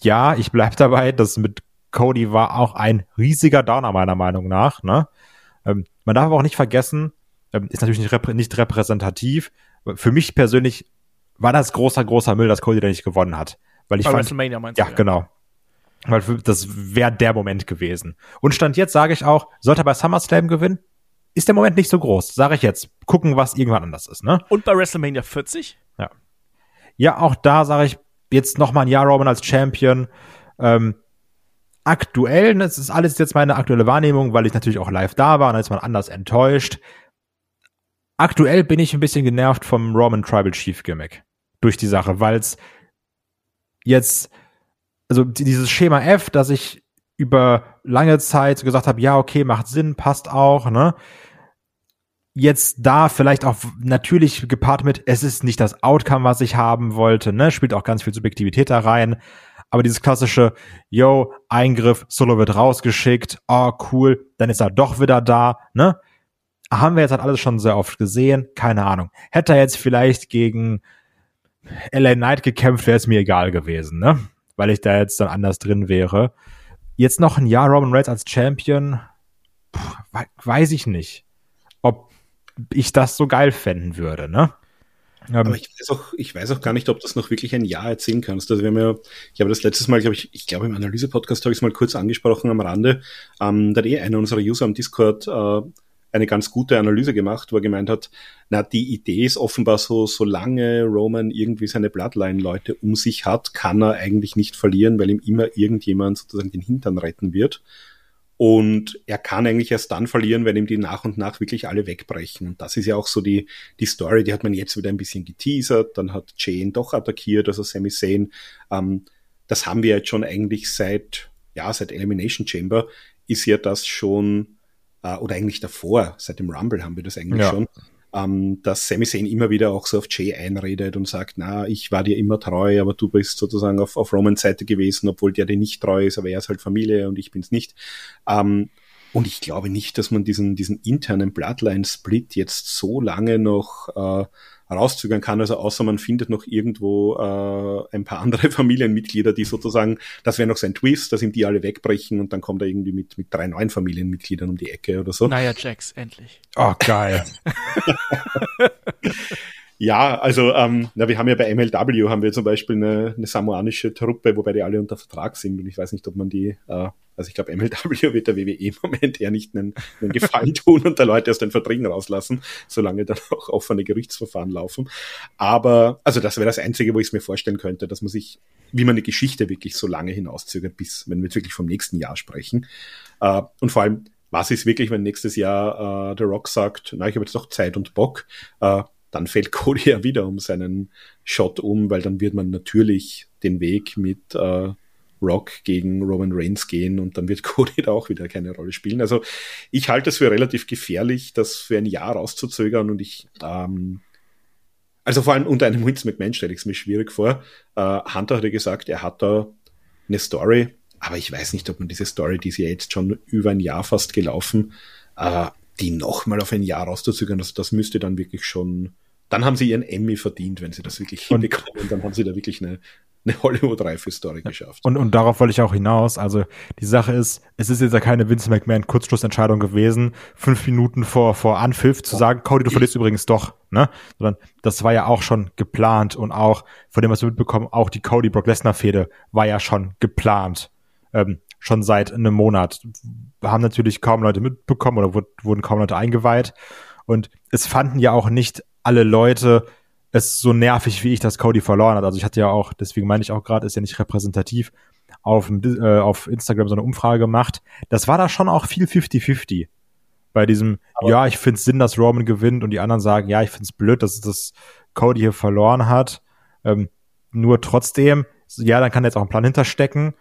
ja, ich bleib dabei, das mit Cody war auch ein riesiger Downer meiner Meinung nach, ne? Ähm, man darf aber auch nicht vergessen, ähm, ist natürlich nicht, reprä nicht repräsentativ. Für mich persönlich war das großer, großer Müll, dass Cody da nicht gewonnen hat. Weil ich Bei fand, WrestleMania meinst ja, du? Ja, genau. Weil das wäre der Moment gewesen. Und Stand jetzt sage ich auch, sollte er bei SummerSlam gewinnen, ist der Moment nicht so groß. Sage ich jetzt. Gucken, was irgendwann anders ist, ne? Und bei WrestleMania 40? Ja. Auch da sage ich jetzt noch mal ein Jahr Roman als Champion. Ähm, aktuell, das ist alles jetzt meine aktuelle Wahrnehmung, weil ich natürlich auch live da war und dann ist man anders enttäuscht. Aktuell bin ich ein bisschen genervt vom Roman Tribal Chief Gimmick durch die Sache, weil es jetzt, also dieses Schema F, dass ich über lange Zeit gesagt habe, ja, okay, macht Sinn, passt auch, ne? Jetzt da vielleicht auch natürlich gepaart mit, es ist nicht das Outcome, was ich haben wollte, ne? Spielt auch ganz viel Subjektivität da rein. Aber dieses klassische, yo, Eingriff, Solo wird rausgeschickt, oh cool, dann ist er doch wieder da, ne? haben wir jetzt halt alles schon sehr oft gesehen. Keine Ahnung. Hätte er jetzt vielleicht gegen LA Knight gekämpft, wäre es mir egal gewesen, ne? Weil ich da jetzt dann anders drin wäre. Jetzt noch ein Jahr Roman Reigns als Champion, Puh, weiß ich nicht, ich das so geil fänden würde, ne? Aber ich weiß, auch, ich weiß auch gar nicht, ob das noch wirklich ein Jahr erzählen kannst. Also wir haben ja, ich habe das letztes Mal, glaube ich, ich glaube im Analyse-Podcast habe ich es mal kurz angesprochen am Rande. Ähm, da hat eh einer unserer User am Discord äh, eine ganz gute Analyse gemacht, wo er gemeint hat, na, die Idee ist offenbar so, solange Roman irgendwie seine Bloodline-Leute um sich hat, kann er eigentlich nicht verlieren, weil ihm immer irgendjemand sozusagen den Hintern retten wird. Und er kann eigentlich erst dann verlieren, wenn ihm die nach und nach wirklich alle wegbrechen. Und das ist ja auch so die, die Story, die hat man jetzt wieder ein bisschen geteasert. Dann hat Jane doch attackiert, also Sami Zayn. Ähm, das haben wir jetzt schon eigentlich seit, ja, seit Elimination Chamber ist ja das schon äh, oder eigentlich davor, seit dem Rumble haben wir das eigentlich ja. schon, ähm, dass Sami Zayn immer wieder auch so auf Jay einredet und sagt, na, ich war dir immer treu, aber du bist sozusagen auf, auf Romans Seite gewesen, obwohl der dir nicht treu ist, aber er ist halt Familie und ich bin's nicht. Ähm, und ich glaube nicht, dass man diesen, diesen internen Bloodline-Split jetzt so lange noch äh, rauszögern kann. Also außer man findet noch irgendwo äh, ein paar andere Familienmitglieder, die sozusagen, das wäre noch sein Twist, dass ihm die alle wegbrechen und dann kommt er irgendwie mit, mit drei neuen Familienmitgliedern um die Ecke oder so. Naja, Jax, endlich. Oh, geil. Ja, also ähm, na, wir haben ja bei MLW haben wir zum Beispiel eine, eine samoanische Truppe, wobei die alle unter Vertrag sind und ich weiß nicht, ob man die, äh, also ich glaube MLW wird der WWE im Moment eher nicht einen, einen Gefallen tun und da Leute aus den Verträgen rauslassen, solange dann auch offene Gerichtsverfahren laufen. Aber also das wäre das Einzige, wo ich es mir vorstellen könnte, dass man sich, wie man eine Geschichte wirklich so lange hinauszögert, bis wenn wir jetzt wirklich vom nächsten Jahr sprechen. Äh, und vor allem was ist wirklich, wenn nächstes Jahr äh, The Rock sagt, na, ich habe jetzt doch Zeit und Bock, äh, dann fällt Cody ja wieder um seinen Shot um, weil dann wird man natürlich den Weg mit äh, Rock gegen Roman Reigns gehen und dann wird Cody da auch wieder keine Rolle spielen. Also ich halte es für relativ gefährlich, das für ein Jahr rauszuzögern und ich ähm, also vor allem unter einem Vince McMahon stelle ich es mir schwierig vor. Äh, Hunter hatte gesagt, er hat da eine Story, aber ich weiß nicht, ob man diese Story, die ist ja jetzt schon über ein Jahr fast gelaufen, äh, die nochmal auf ein Jahr rauszuzögern, also das müsste dann wirklich schon, dann haben sie ihren Emmy verdient, wenn sie das wirklich und hinbekommen, dann haben sie da wirklich eine, eine Hollywood-reife Story geschafft. Und, und darauf wollte ich auch hinaus. Also die Sache ist, es ist jetzt ja keine Vince McMahon Kurzschlussentscheidung gewesen, fünf Minuten vor, vor Anpfiff zu sagen, Cody, du verlierst übrigens doch, ne? Sondern das war ja auch schon geplant und auch, von dem, was wir mitbekommen, auch die Cody Brock Lesnar Fehde war ja schon geplant. Ähm, schon seit einem Monat. Haben natürlich kaum Leute mitbekommen oder wurden kaum Leute eingeweiht. Und es fanden ja auch nicht alle Leute es so nervig, wie ich, dass Cody verloren hat. Also ich hatte ja auch, deswegen meine ich auch gerade, ist ja nicht repräsentativ, auf, äh, auf Instagram so eine Umfrage gemacht. Das war da schon auch viel 50-50. Bei diesem, Aber ja, ich finde es Sinn, dass Roman gewinnt und die anderen sagen, ja, ich finde es blöd, dass das Cody hier verloren hat. Ähm, nur trotzdem, ja, dann kann jetzt auch ein Plan hinterstecken.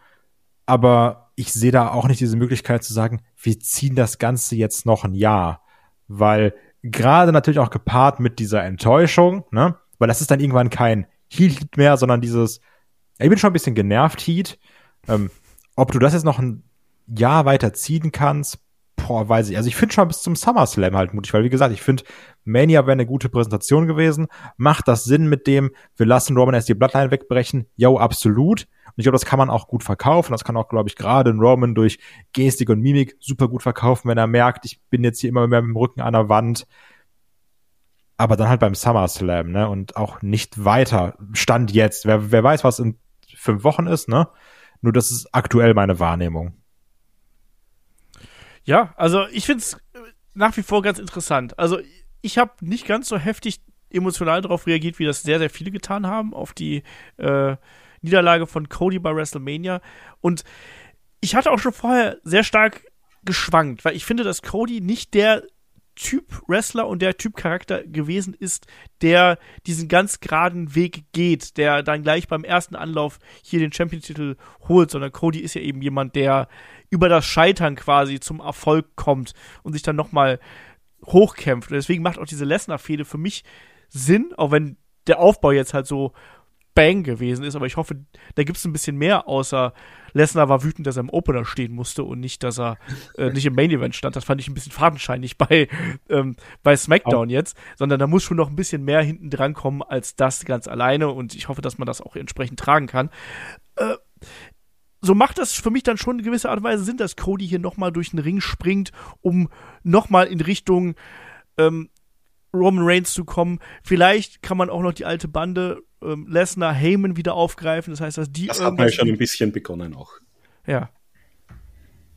Aber ich sehe da auch nicht diese Möglichkeit zu sagen, wir ziehen das Ganze jetzt noch ein Jahr. Weil gerade natürlich auch gepaart mit dieser Enttäuschung, ne? Weil das ist dann irgendwann kein Heat mehr, sondern dieses, ich bin schon ein bisschen genervt, Heat. Ähm, ob du das jetzt noch ein Jahr weiter ziehen kannst, boah, weiß ich. Also ich finde schon bis zum SummerSlam halt mutig, weil wie gesagt, ich finde, Mania wäre eine gute Präsentation gewesen. Macht das Sinn mit dem, wir lassen Roman erst die Bloodline wegbrechen? Jo, absolut. Ich glaube, das kann man auch gut verkaufen. Das kann auch, glaube ich, gerade ein Roman durch Gestik und Mimik super gut verkaufen, wenn er merkt, ich bin jetzt hier immer mehr mit dem Rücken an der Wand. Aber dann halt beim SummerSlam, ne? Und auch nicht weiter. Stand jetzt. Wer, wer weiß, was in fünf Wochen ist, ne? Nur das ist aktuell meine Wahrnehmung. Ja, also ich finde es nach wie vor ganz interessant. Also ich habe nicht ganz so heftig emotional darauf reagiert, wie das sehr, sehr viele getan haben, auf die äh, Niederlage von Cody bei WrestleMania. Und ich hatte auch schon vorher sehr stark geschwankt, weil ich finde, dass Cody nicht der Typ Wrestler und der Typ Charakter gewesen ist, der diesen ganz geraden Weg geht, der dann gleich beim ersten Anlauf hier den Champion-Titel holt, sondern Cody ist ja eben jemand, der über das Scheitern quasi zum Erfolg kommt und sich dann nochmal hochkämpft. Und deswegen macht auch diese Lesnar-Fehde für mich Sinn, auch wenn der Aufbau jetzt halt so bang gewesen ist. Aber ich hoffe, da gibt es ein bisschen mehr, außer Lesnar war wütend, dass er im Opener stehen musste und nicht, dass er äh, nicht im Main Event stand. Das fand ich ein bisschen fadenscheinig bei, ähm, bei SmackDown jetzt, sondern da muss schon noch ein bisschen mehr hinten dran kommen als das ganz alleine und ich hoffe, dass man das auch entsprechend tragen kann. Äh, so macht das für mich dann schon in gewisser Art und Weise Sinn, dass Cody hier nochmal durch den Ring springt, um nochmal in Richtung ähm, Roman Reigns zu kommen. Vielleicht kann man auch noch die alte Bande ähm, Lesnar, Heyman wieder aufgreifen. Das heißt, dass die. Das hat man ja schon ein bisschen begonnen auch. Ja.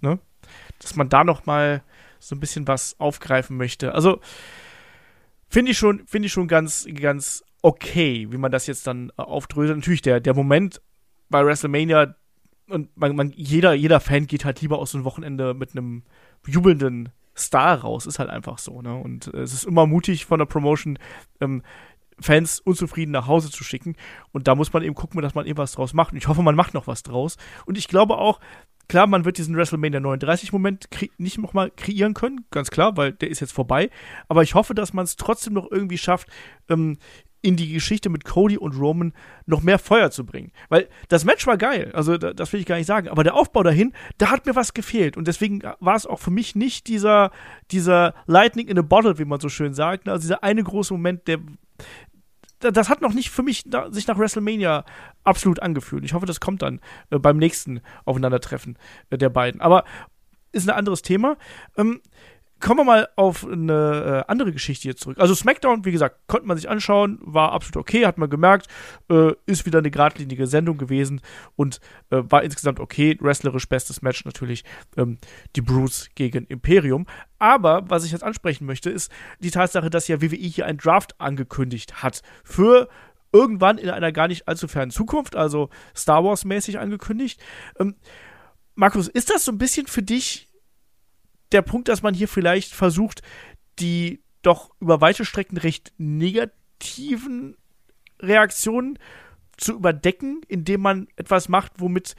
Ne? Dass man da nochmal so ein bisschen was aufgreifen möchte. Also finde ich schon, finde ich schon ganz, ganz okay, wie man das jetzt dann äh, aufdröselt. Natürlich der, der Moment bei WrestleMania, und man, man, jeder, jeder Fan geht halt lieber aus so einem Wochenende mit einem jubelnden Star raus, ist halt einfach so, ne? Und äh, es ist immer mutig von der Promotion, ähm, Fans unzufrieden nach Hause zu schicken. Und da muss man eben gucken, dass man irgendwas draus macht. Und ich hoffe, man macht noch was draus. Und ich glaube auch, klar, man wird diesen WrestleMania 39 Moment nicht nochmal kreieren können, ganz klar, weil der ist jetzt vorbei. Aber ich hoffe, dass man es trotzdem noch irgendwie schafft, ähm, in die Geschichte mit Cody und Roman noch mehr Feuer zu bringen. Weil das Match war geil, also das will ich gar nicht sagen, aber der Aufbau dahin, da hat mir was gefehlt und deswegen war es auch für mich nicht dieser, dieser Lightning in a Bottle, wie man so schön sagt, ne? also dieser eine große Moment, der das hat noch nicht für mich da, sich nach WrestleMania absolut angefühlt. Ich hoffe, das kommt dann äh, beim nächsten Aufeinandertreffen äh, der beiden. Aber ist ein anderes Thema. Ähm, kommen wir mal auf eine äh, andere Geschichte hier zurück. Also SmackDown, wie gesagt, konnte man sich anschauen, war absolut okay, hat man gemerkt, äh, ist wieder eine geradlinige Sendung gewesen und äh, war insgesamt okay. Wrestlerisch bestes Match natürlich ähm, die Bruce gegen Imperium. Aber was ich jetzt ansprechen möchte, ist die Tatsache, dass ja WWE hier ein Draft angekündigt hat für irgendwann in einer gar nicht allzu fernen Zukunft, also Star Wars mäßig angekündigt. Ähm, Markus, ist das so ein bisschen für dich der Punkt, dass man hier vielleicht versucht, die doch über weite Strecken recht negativen Reaktionen zu überdecken, indem man etwas macht, womit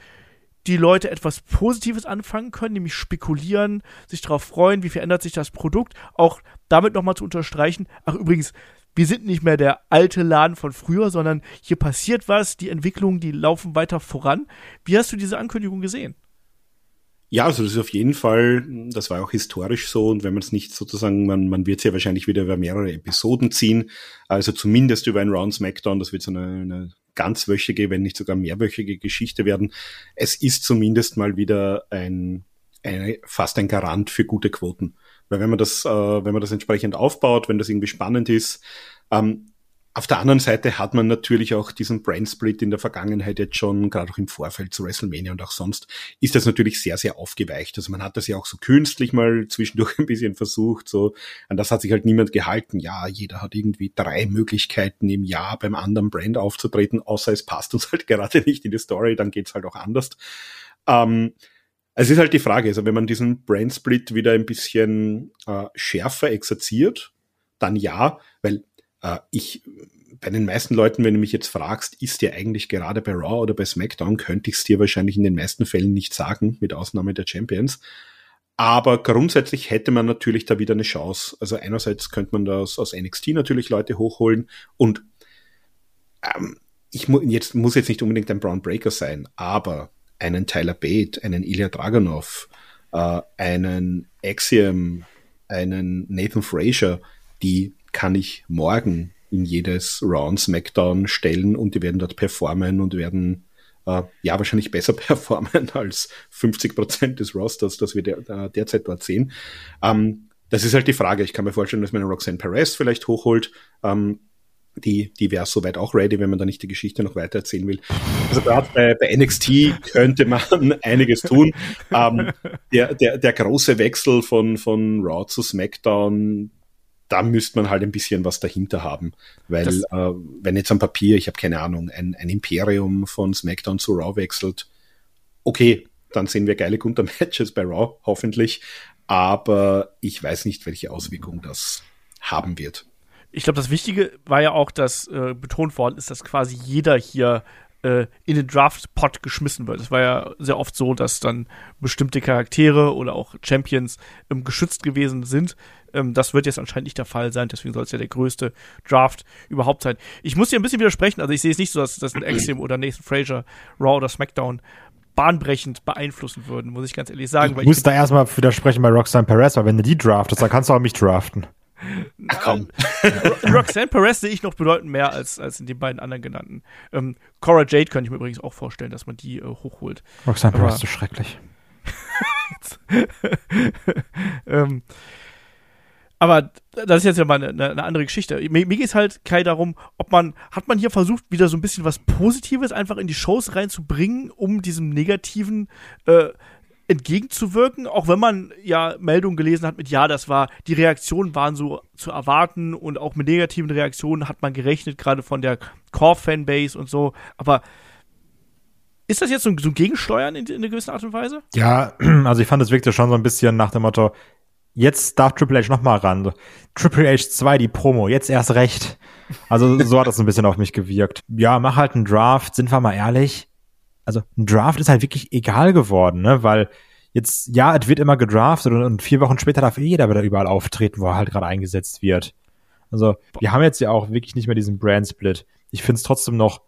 die Leute etwas Positives anfangen können, nämlich spekulieren, sich darauf freuen, wie verändert sich das Produkt, auch damit nochmal zu unterstreichen, ach übrigens, wir sind nicht mehr der alte Laden von früher, sondern hier passiert was, die Entwicklungen, die laufen weiter voran. Wie hast du diese Ankündigung gesehen? Ja, also das ist auf jeden Fall, das war auch historisch so und wenn man es nicht sozusagen, man, man wird es ja wahrscheinlich wieder über mehrere Episoden ziehen, also zumindest über ein Round SmackDown, das wird so eine, eine ganzwöchige, wenn nicht sogar mehrwöchige Geschichte werden. Es ist zumindest mal wieder ein, eine, fast ein Garant für gute Quoten. Weil wenn man das, äh, wenn man das entsprechend aufbaut, wenn das irgendwie spannend ist, ähm, auf der anderen Seite hat man natürlich auch diesen Brand-Split in der Vergangenheit jetzt schon, gerade auch im Vorfeld zu WrestleMania und auch sonst, ist das natürlich sehr, sehr aufgeweicht. Also man hat das ja auch so künstlich mal zwischendurch ein bisschen versucht, so, an das hat sich halt niemand gehalten. Ja, jeder hat irgendwie drei Möglichkeiten im Jahr beim anderen Brand aufzutreten, außer es passt uns halt gerade nicht in die Story, dann geht's halt auch anders. Ähm, es ist halt die Frage, also wenn man diesen Brand-Split wieder ein bisschen äh, schärfer exerziert, dann ja, weil ich, bei den meisten Leuten, wenn du mich jetzt fragst, ist dir eigentlich gerade bei Raw oder bei SmackDown, könnte ich es dir wahrscheinlich in den meisten Fällen nicht sagen, mit Ausnahme der Champions. Aber grundsätzlich hätte man natürlich da wieder eine Chance. Also einerseits könnte man das aus NXT natürlich Leute hochholen und ähm, ich mu jetzt muss jetzt nicht unbedingt ein Brown Breaker sein, aber einen Tyler Bate, einen Ilya Dragunov, äh, einen Axiom, einen Nathan Frazier, die kann ich morgen in jedes Round SmackDown stellen und die werden dort performen und werden äh, ja wahrscheinlich besser performen als 50 Prozent des Rosters, das wir der, äh, derzeit dort sehen. Ähm, das ist halt die Frage. Ich kann mir vorstellen, dass man Roxanne Perez vielleicht hochholt. Ähm, die, die wäre soweit auch ready, wenn man da nicht die Geschichte noch weiter erzählen will. Also gerade bei, bei NXT könnte man einiges tun. Ähm, der, der, der große Wechsel von, von Raw zu SmackDown, da müsste man halt ein bisschen was dahinter haben. Weil äh, wenn jetzt am Papier, ich habe keine Ahnung, ein, ein Imperium von SmackDown zu Raw wechselt, okay, dann sehen wir geile Gunter-Matches bei Raw, hoffentlich. Aber ich weiß nicht, welche Auswirkung das haben wird. Ich glaube, das Wichtige war ja auch, dass äh, betont worden ist, dass quasi jeder hier äh, in den Draft-Pot geschmissen wird. Es war ja sehr oft so, dass dann bestimmte Charaktere oder auch Champions ähm, geschützt gewesen sind. Ähm, das wird jetzt anscheinend nicht der Fall sein, deswegen soll es ja der größte Draft überhaupt sein. Ich muss hier ein bisschen widersprechen, also ich sehe es nicht so, dass, dass ein Axiom oder Nathan Fraser, Raw oder SmackDown bahnbrechend beeinflussen würden, muss ich ganz ehrlich sagen. Ich muss ich da erstmal widersprechen bei Roxanne Perez, weil wenn du die draftest, dann kannst du auch mich draften. Ach komm. Roxanne Perez sehe ich noch bedeutend mehr als, als in den beiden anderen genannten. Ähm, Cora Jade könnte ich mir übrigens auch vorstellen, dass man die äh, hochholt. Roxanne Perez ist so schrecklich. ähm, aber das ist jetzt ja mal eine, eine andere Geschichte. Mir, mir geht es halt Kai darum, ob man, hat man hier versucht, wieder so ein bisschen was Positives einfach in die Shows reinzubringen, um diesem negativen äh, entgegenzuwirken, auch wenn man ja Meldungen gelesen hat mit ja, das war, die Reaktionen waren so zu erwarten und auch mit negativen Reaktionen hat man gerechnet, gerade von der Core-Fanbase und so. Aber ist das jetzt so ein, so ein Gegensteuern in, in einer gewissen Art und Weise? Ja, also ich fand, es wirkte schon so ein bisschen nach dem Motto, jetzt darf Triple H nochmal ran. Triple H 2, die Promo, jetzt erst recht. Also so hat das ein bisschen auf mich gewirkt. Ja, mach halt einen Draft, sind wir mal ehrlich also ein Draft ist halt wirklich egal geworden, ne? Weil jetzt, ja, es wird immer gedraftet und, und vier Wochen später darf eh jeder wieder überall auftreten, wo er halt gerade eingesetzt wird. Also, wir haben jetzt ja auch wirklich nicht mehr diesen Brand-Split. Ich finde es trotzdem noch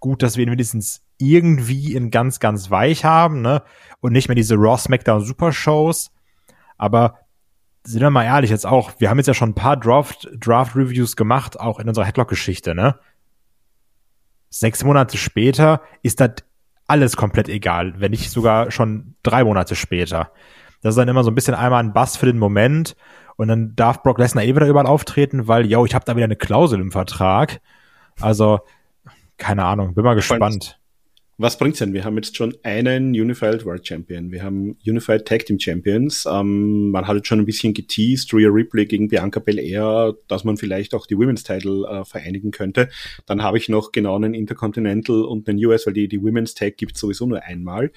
gut, dass wir ihn wenigstens irgendwie in ganz, ganz weich haben, ne? Und nicht mehr diese Raw SmackDown Super Shows. Aber sind wir mal ehrlich jetzt auch, wir haben jetzt ja schon ein paar Draft, Draft Reviews gemacht, auch in unserer Headlock-Geschichte, ne? Sechs Monate später ist das alles komplett egal, wenn nicht sogar schon drei Monate später. Das ist dann immer so ein bisschen einmal ein Bass für den Moment und dann darf Brock Lesnar eh wieder überall auftreten, weil, yo, ich habe da wieder eine Klausel im Vertrag. Also, keine Ahnung, bin mal gespannt was bringt's denn? Wir haben jetzt schon einen Unified World Champion. Wir haben Unified Tag Team Champions. Ähm, man hat jetzt schon ein bisschen geteased, Rhea Ripley gegen Bianca Belair, dass man vielleicht auch die Women's Title äh, vereinigen könnte. Dann habe ich noch genau einen Intercontinental und einen US, weil die, die Women's Tag gibt's sowieso nur einmal.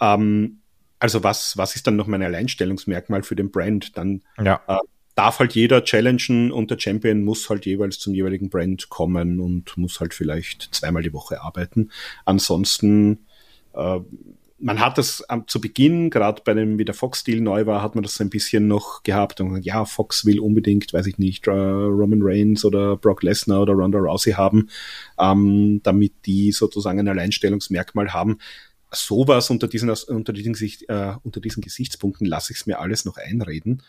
Ähm, also was, was ist dann noch mein Alleinstellungsmerkmal für den Brand? Dann ja. äh, darf halt jeder challengen und der Champion muss halt jeweils zum jeweiligen Brand kommen und muss halt vielleicht zweimal die Woche arbeiten. Ansonsten, äh, man hat das ähm, zu Beginn, gerade bei dem, wie der Fox-Deal neu war, hat man das ein bisschen noch gehabt und ja, Fox will unbedingt, weiß ich nicht, Roman Reigns oder Brock Lesnar oder Ronda Rousey haben, ähm, damit die sozusagen ein Alleinstellungsmerkmal haben sowas unter diesen, unter diesen, äh, unter diesen Gesichtspunkten lasse ich es mir alles noch einreden.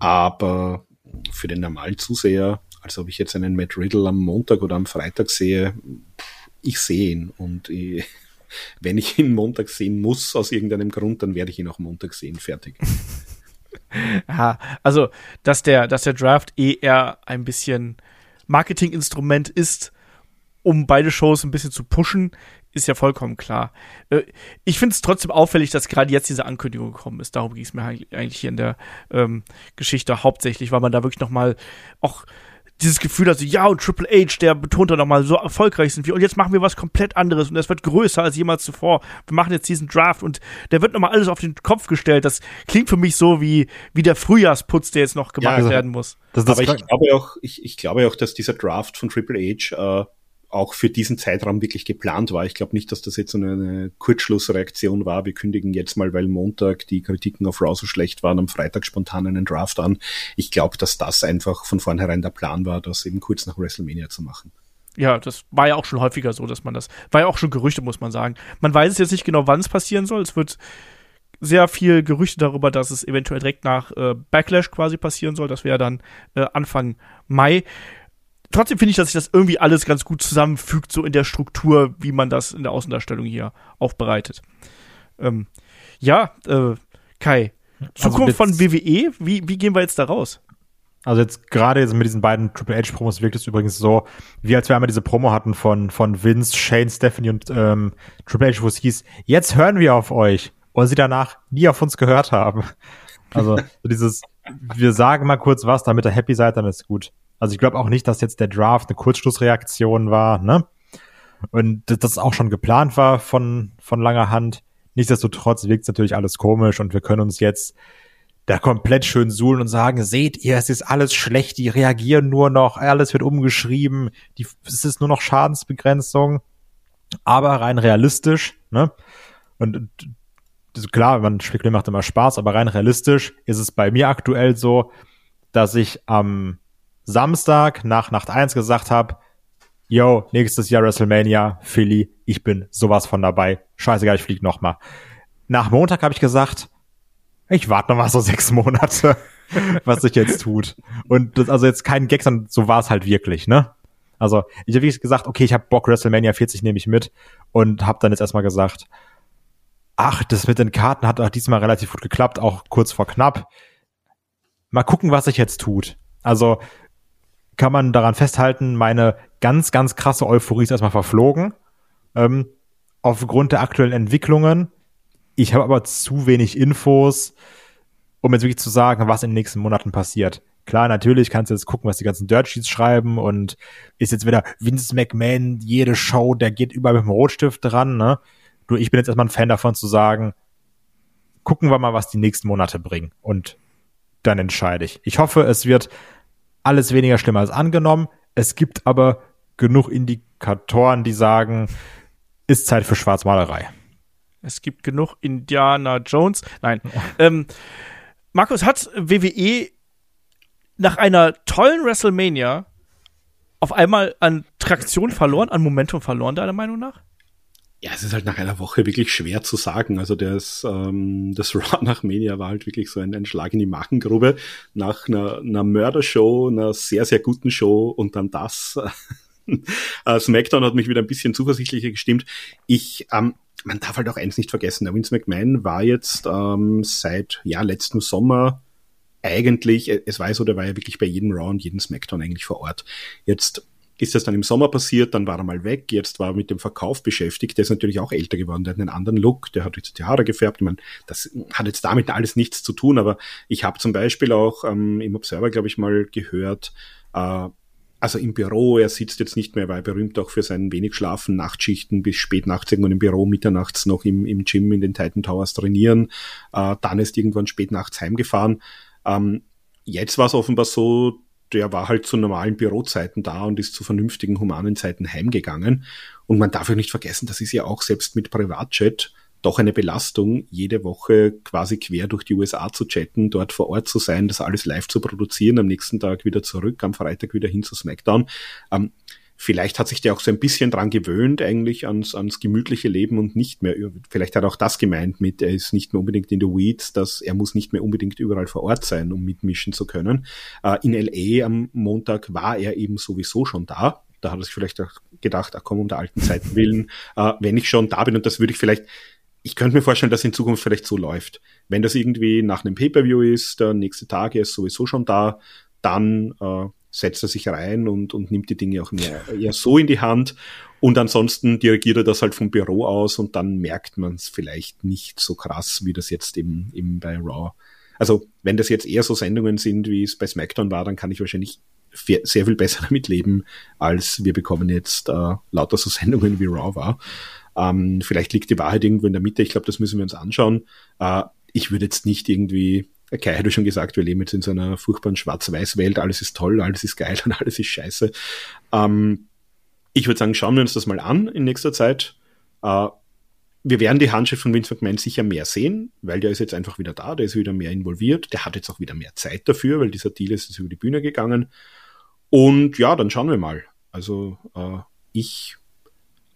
Aber für den Normalzuseher, als ob ich jetzt einen Matt Riddle am Montag oder am Freitag sehe, ich sehe ihn. Und ich, wenn ich ihn Montag sehen muss, aus irgendeinem Grund, dann werde ich ihn auch Montag sehen. Fertig. ja, also, dass der, dass der Draft eh eher ein bisschen Marketinginstrument ist, um beide Shows ein bisschen zu pushen, ist ja vollkommen klar. Äh, ich finde es trotzdem auffällig, dass gerade jetzt diese Ankündigung gekommen ist. Darum ging es mir eigentlich hier in der ähm, Geschichte hauptsächlich, weil man da wirklich noch mal auch dieses Gefühl, also ja, und Triple H, der betont dann nochmal, so erfolgreich sind wir und jetzt machen wir was komplett anderes und das wird größer als jemals zuvor. Wir machen jetzt diesen Draft und der wird nochmal alles auf den Kopf gestellt. Das klingt für mich so wie, wie der Frühjahrsputz, der jetzt noch gemacht ja, also, werden muss. Das, das Aber ich glaube auch, ich, ich glaube auch, dass dieser Draft von Triple H äh, auch für diesen Zeitraum wirklich geplant war. Ich glaube nicht, dass das jetzt so eine, Kurzschlussreaktion war. Wir kündigen jetzt mal, weil Montag die Kritiken auf Raw so schlecht waren, am Freitag spontan einen Draft an. Ich glaube, dass das einfach von vornherein der Plan war, das eben kurz nach WrestleMania zu machen. Ja, das war ja auch schon häufiger so, dass man das, war ja auch schon Gerüchte, muss man sagen. Man weiß jetzt nicht genau, wann es passieren soll. Es wird sehr viel Gerüchte darüber, dass es eventuell direkt nach äh, Backlash quasi passieren soll. Das wäre dann äh, Anfang Mai trotzdem finde ich, dass sich das irgendwie alles ganz gut zusammenfügt, so in der Struktur, wie man das in der Außendarstellung hier aufbereitet. Ähm, ja, äh, Kai, also Zukunft von WWE, wie, wie gehen wir jetzt da raus? Also jetzt gerade jetzt mit diesen beiden Triple H Promos wirkt es übrigens so, wie als wir einmal diese Promo hatten von, von Vince, Shane, Stephanie und ähm, Triple H, wo es hieß, jetzt hören wir auf euch und sie danach nie auf uns gehört haben. Also so dieses, wir sagen mal kurz was, damit ihr happy seid, dann ist gut. Also ich glaube auch nicht, dass jetzt der Draft eine Kurzschlussreaktion war, ne? Und das auch schon geplant war von, von langer Hand. Nichtsdestotrotz wirkt natürlich alles komisch und wir können uns jetzt da komplett schön suhlen und sagen, seht ihr, es ist alles schlecht, die reagieren nur noch, alles wird umgeschrieben, die, es ist nur noch Schadensbegrenzung, aber rein realistisch, ne? Und klar, man spekuliert macht immer Spaß, aber rein realistisch ist es bei mir aktuell so, dass ich am Samstag nach Nacht 1 gesagt habe, yo, nächstes Jahr WrestleMania, Philly, ich bin sowas von dabei. Scheißegal, ich flieg noch mal. Nach Montag habe ich gesagt, ich warte noch mal so sechs Monate, was sich jetzt tut. Und das also jetzt kein Gag, sondern so war es halt wirklich, ne? Also ich habe wirklich gesagt, okay, ich habe Bock, WrestleMania 40 nehme ich mit und habe dann jetzt erstmal gesagt, ach, das mit den Karten hat auch diesmal relativ gut geklappt, auch kurz vor knapp. Mal gucken, was sich jetzt tut. Also kann man daran festhalten, meine ganz, ganz krasse Euphorie ist erstmal verflogen. Ähm, aufgrund der aktuellen Entwicklungen. Ich habe aber zu wenig Infos, um jetzt wirklich zu sagen, was in den nächsten Monaten passiert. Klar, natürlich kannst du jetzt gucken, was die ganzen Dirt Sheets schreiben und ist jetzt wieder Vince McMahon, jede Show, der geht überall mit dem Rotstift dran, ne? Du, ich bin jetzt erstmal ein Fan davon zu sagen, gucken wir mal, was die nächsten Monate bringen und dann entscheide ich. Ich hoffe, es wird alles weniger schlimm als angenommen. Es gibt aber genug Indikatoren, die sagen, ist Zeit für Schwarzmalerei. Es gibt genug Indiana Jones. Nein. ähm, Markus, hat WWE nach einer tollen WrestleMania auf einmal an Traktion verloren, an Momentum verloren, deiner Meinung nach? Ja, es ist halt nach einer Woche wirklich schwer zu sagen. Also das, ähm, das Raw nach Mania war halt wirklich so ein, ein Schlag in die Magengrube. Nach einer, einer Mördershow, einer sehr, sehr guten Show und dann das. Äh, SmackDown hat mich wieder ein bisschen zuversichtlicher gestimmt. Ich, ähm, man darf halt auch eins nicht vergessen, der Vince McMahon war jetzt ähm, seit ja letzten Sommer eigentlich, es war so, der war ja wirklich bei jedem Raw und jedem SmackDown eigentlich vor Ort. Jetzt ist das dann im Sommer passiert, dann war er mal weg, jetzt war er mit dem Verkauf beschäftigt, der ist natürlich auch älter geworden, der hat einen anderen Look, der hat jetzt die Haare gefärbt, ich meine, das hat jetzt damit alles nichts zu tun, aber ich habe zum Beispiel auch ähm, im Observer, glaube ich, mal gehört, äh, also im Büro, er sitzt jetzt nicht mehr, weil er berühmt auch für sein wenig Schlafen, Nachtschichten bis spät nachts irgendwann im Büro, mitternachts noch im, im Gym in den Titan Towers trainieren, äh, dann ist irgendwann spät nachts heimgefahren. Ähm, jetzt war es offenbar so, der war halt zu normalen Bürozeiten da und ist zu vernünftigen humanen Zeiten heimgegangen. Und man darf ja nicht vergessen, das ist ja auch selbst mit Privatjet doch eine Belastung, jede Woche quasi quer durch die USA zu chatten, dort vor Ort zu sein, das alles live zu produzieren, am nächsten Tag wieder zurück, am Freitag wieder hin zu SmackDown. Ähm, vielleicht hat sich der auch so ein bisschen dran gewöhnt, eigentlich ans, ans gemütliche Leben und nicht mehr, vielleicht hat er auch das gemeint mit, er ist nicht mehr unbedingt in the weeds, dass er muss nicht mehr unbedingt überall vor Ort sein, um mitmischen zu können. Äh, in LA am Montag war er eben sowieso schon da. Da hat er sich vielleicht auch gedacht, ach komm, um der alten Zeiten willen, äh, wenn ich schon da bin und das würde ich vielleicht ich könnte mir vorstellen, dass in Zukunft vielleicht so läuft. Wenn das irgendwie nach einem Pay-per-view ist, der nächste Tag ist sowieso schon da, dann äh, setzt er sich rein und, und nimmt die Dinge auch mehr eher so in die Hand. Und ansonsten dirigiert er das halt vom Büro aus und dann merkt man es vielleicht nicht so krass, wie das jetzt eben, eben bei Raw. Also wenn das jetzt eher so Sendungen sind, wie es bei SmackDown war, dann kann ich wahrscheinlich sehr viel besser damit leben, als wir bekommen jetzt äh, lauter so Sendungen wie Raw war. Ähm, vielleicht liegt die Wahrheit irgendwo in der Mitte. Ich glaube, das müssen wir uns anschauen. Äh, ich würde jetzt nicht irgendwie Kai hat schon gesagt, wir leben jetzt in so einer furchtbaren Schwarz-Weiß-Welt, alles ist toll, alles ist geil und alles ist scheiße. Ähm, ich würde sagen, schauen wir uns das mal an in nächster Zeit. Äh, wir werden die Handschrift von Vince McMahon sicher mehr sehen, weil der ist jetzt einfach wieder da, der ist wieder mehr involviert, der hat jetzt auch wieder mehr Zeit dafür, weil dieser Deal ist jetzt über die Bühne gegangen. Und ja, dann schauen wir mal. Also äh, ich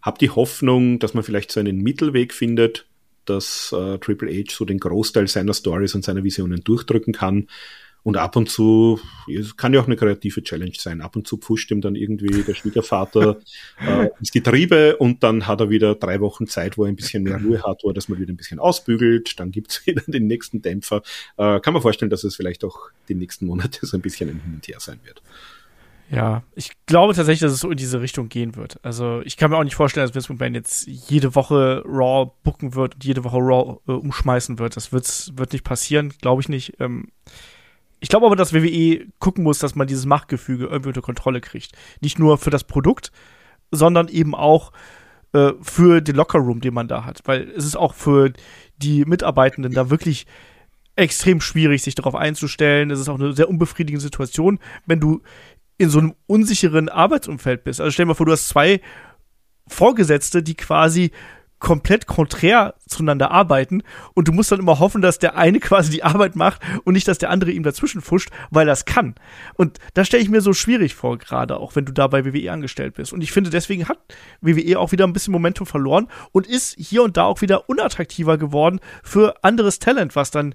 habe die Hoffnung, dass man vielleicht so einen Mittelweg findet, dass äh, Triple H so den Großteil seiner Stories und seiner Visionen durchdrücken kann. Und ab und zu, es kann ja auch eine kreative Challenge sein, ab und zu pfuscht ihm dann irgendwie der Schwiegervater äh, ins Getriebe und dann hat er wieder drei Wochen Zeit, wo er ein bisschen mehr Ruhe hat, wo er das mal wieder ein bisschen ausbügelt, dann gibt's wieder den nächsten Dämpfer. Äh, kann man vorstellen, dass es vielleicht auch die nächsten Monate so ein bisschen ein Hin und Her sein wird. Ja, ich glaube tatsächlich, dass es so in diese Richtung gehen wird. Also ich kann mir auch nicht vorstellen, dass Vince McMahon jetzt jede Woche Raw booken wird und jede Woche Raw äh, umschmeißen wird. Das wird's, wird nicht passieren, glaube ich nicht. Ähm, ich glaube aber, dass WWE gucken muss, dass man dieses Machtgefüge irgendwie unter Kontrolle kriegt. Nicht nur für das Produkt, sondern eben auch äh, für den Lockerroom, den man da hat. Weil es ist auch für die Mitarbeitenden da wirklich extrem schwierig, sich darauf einzustellen. Es ist auch eine sehr unbefriedigende Situation, wenn du in so einem unsicheren Arbeitsumfeld bist. Also stell dir mal vor, du hast zwei Vorgesetzte, die quasi komplett konträr zueinander arbeiten und du musst dann immer hoffen, dass der eine quasi die Arbeit macht und nicht, dass der andere ihm dazwischen fuscht, weil das kann. Und das stelle ich mir so schwierig vor, gerade auch wenn du da bei WWE angestellt bist. Und ich finde, deswegen hat WWE auch wieder ein bisschen Momentum verloren und ist hier und da auch wieder unattraktiver geworden für anderes Talent, was dann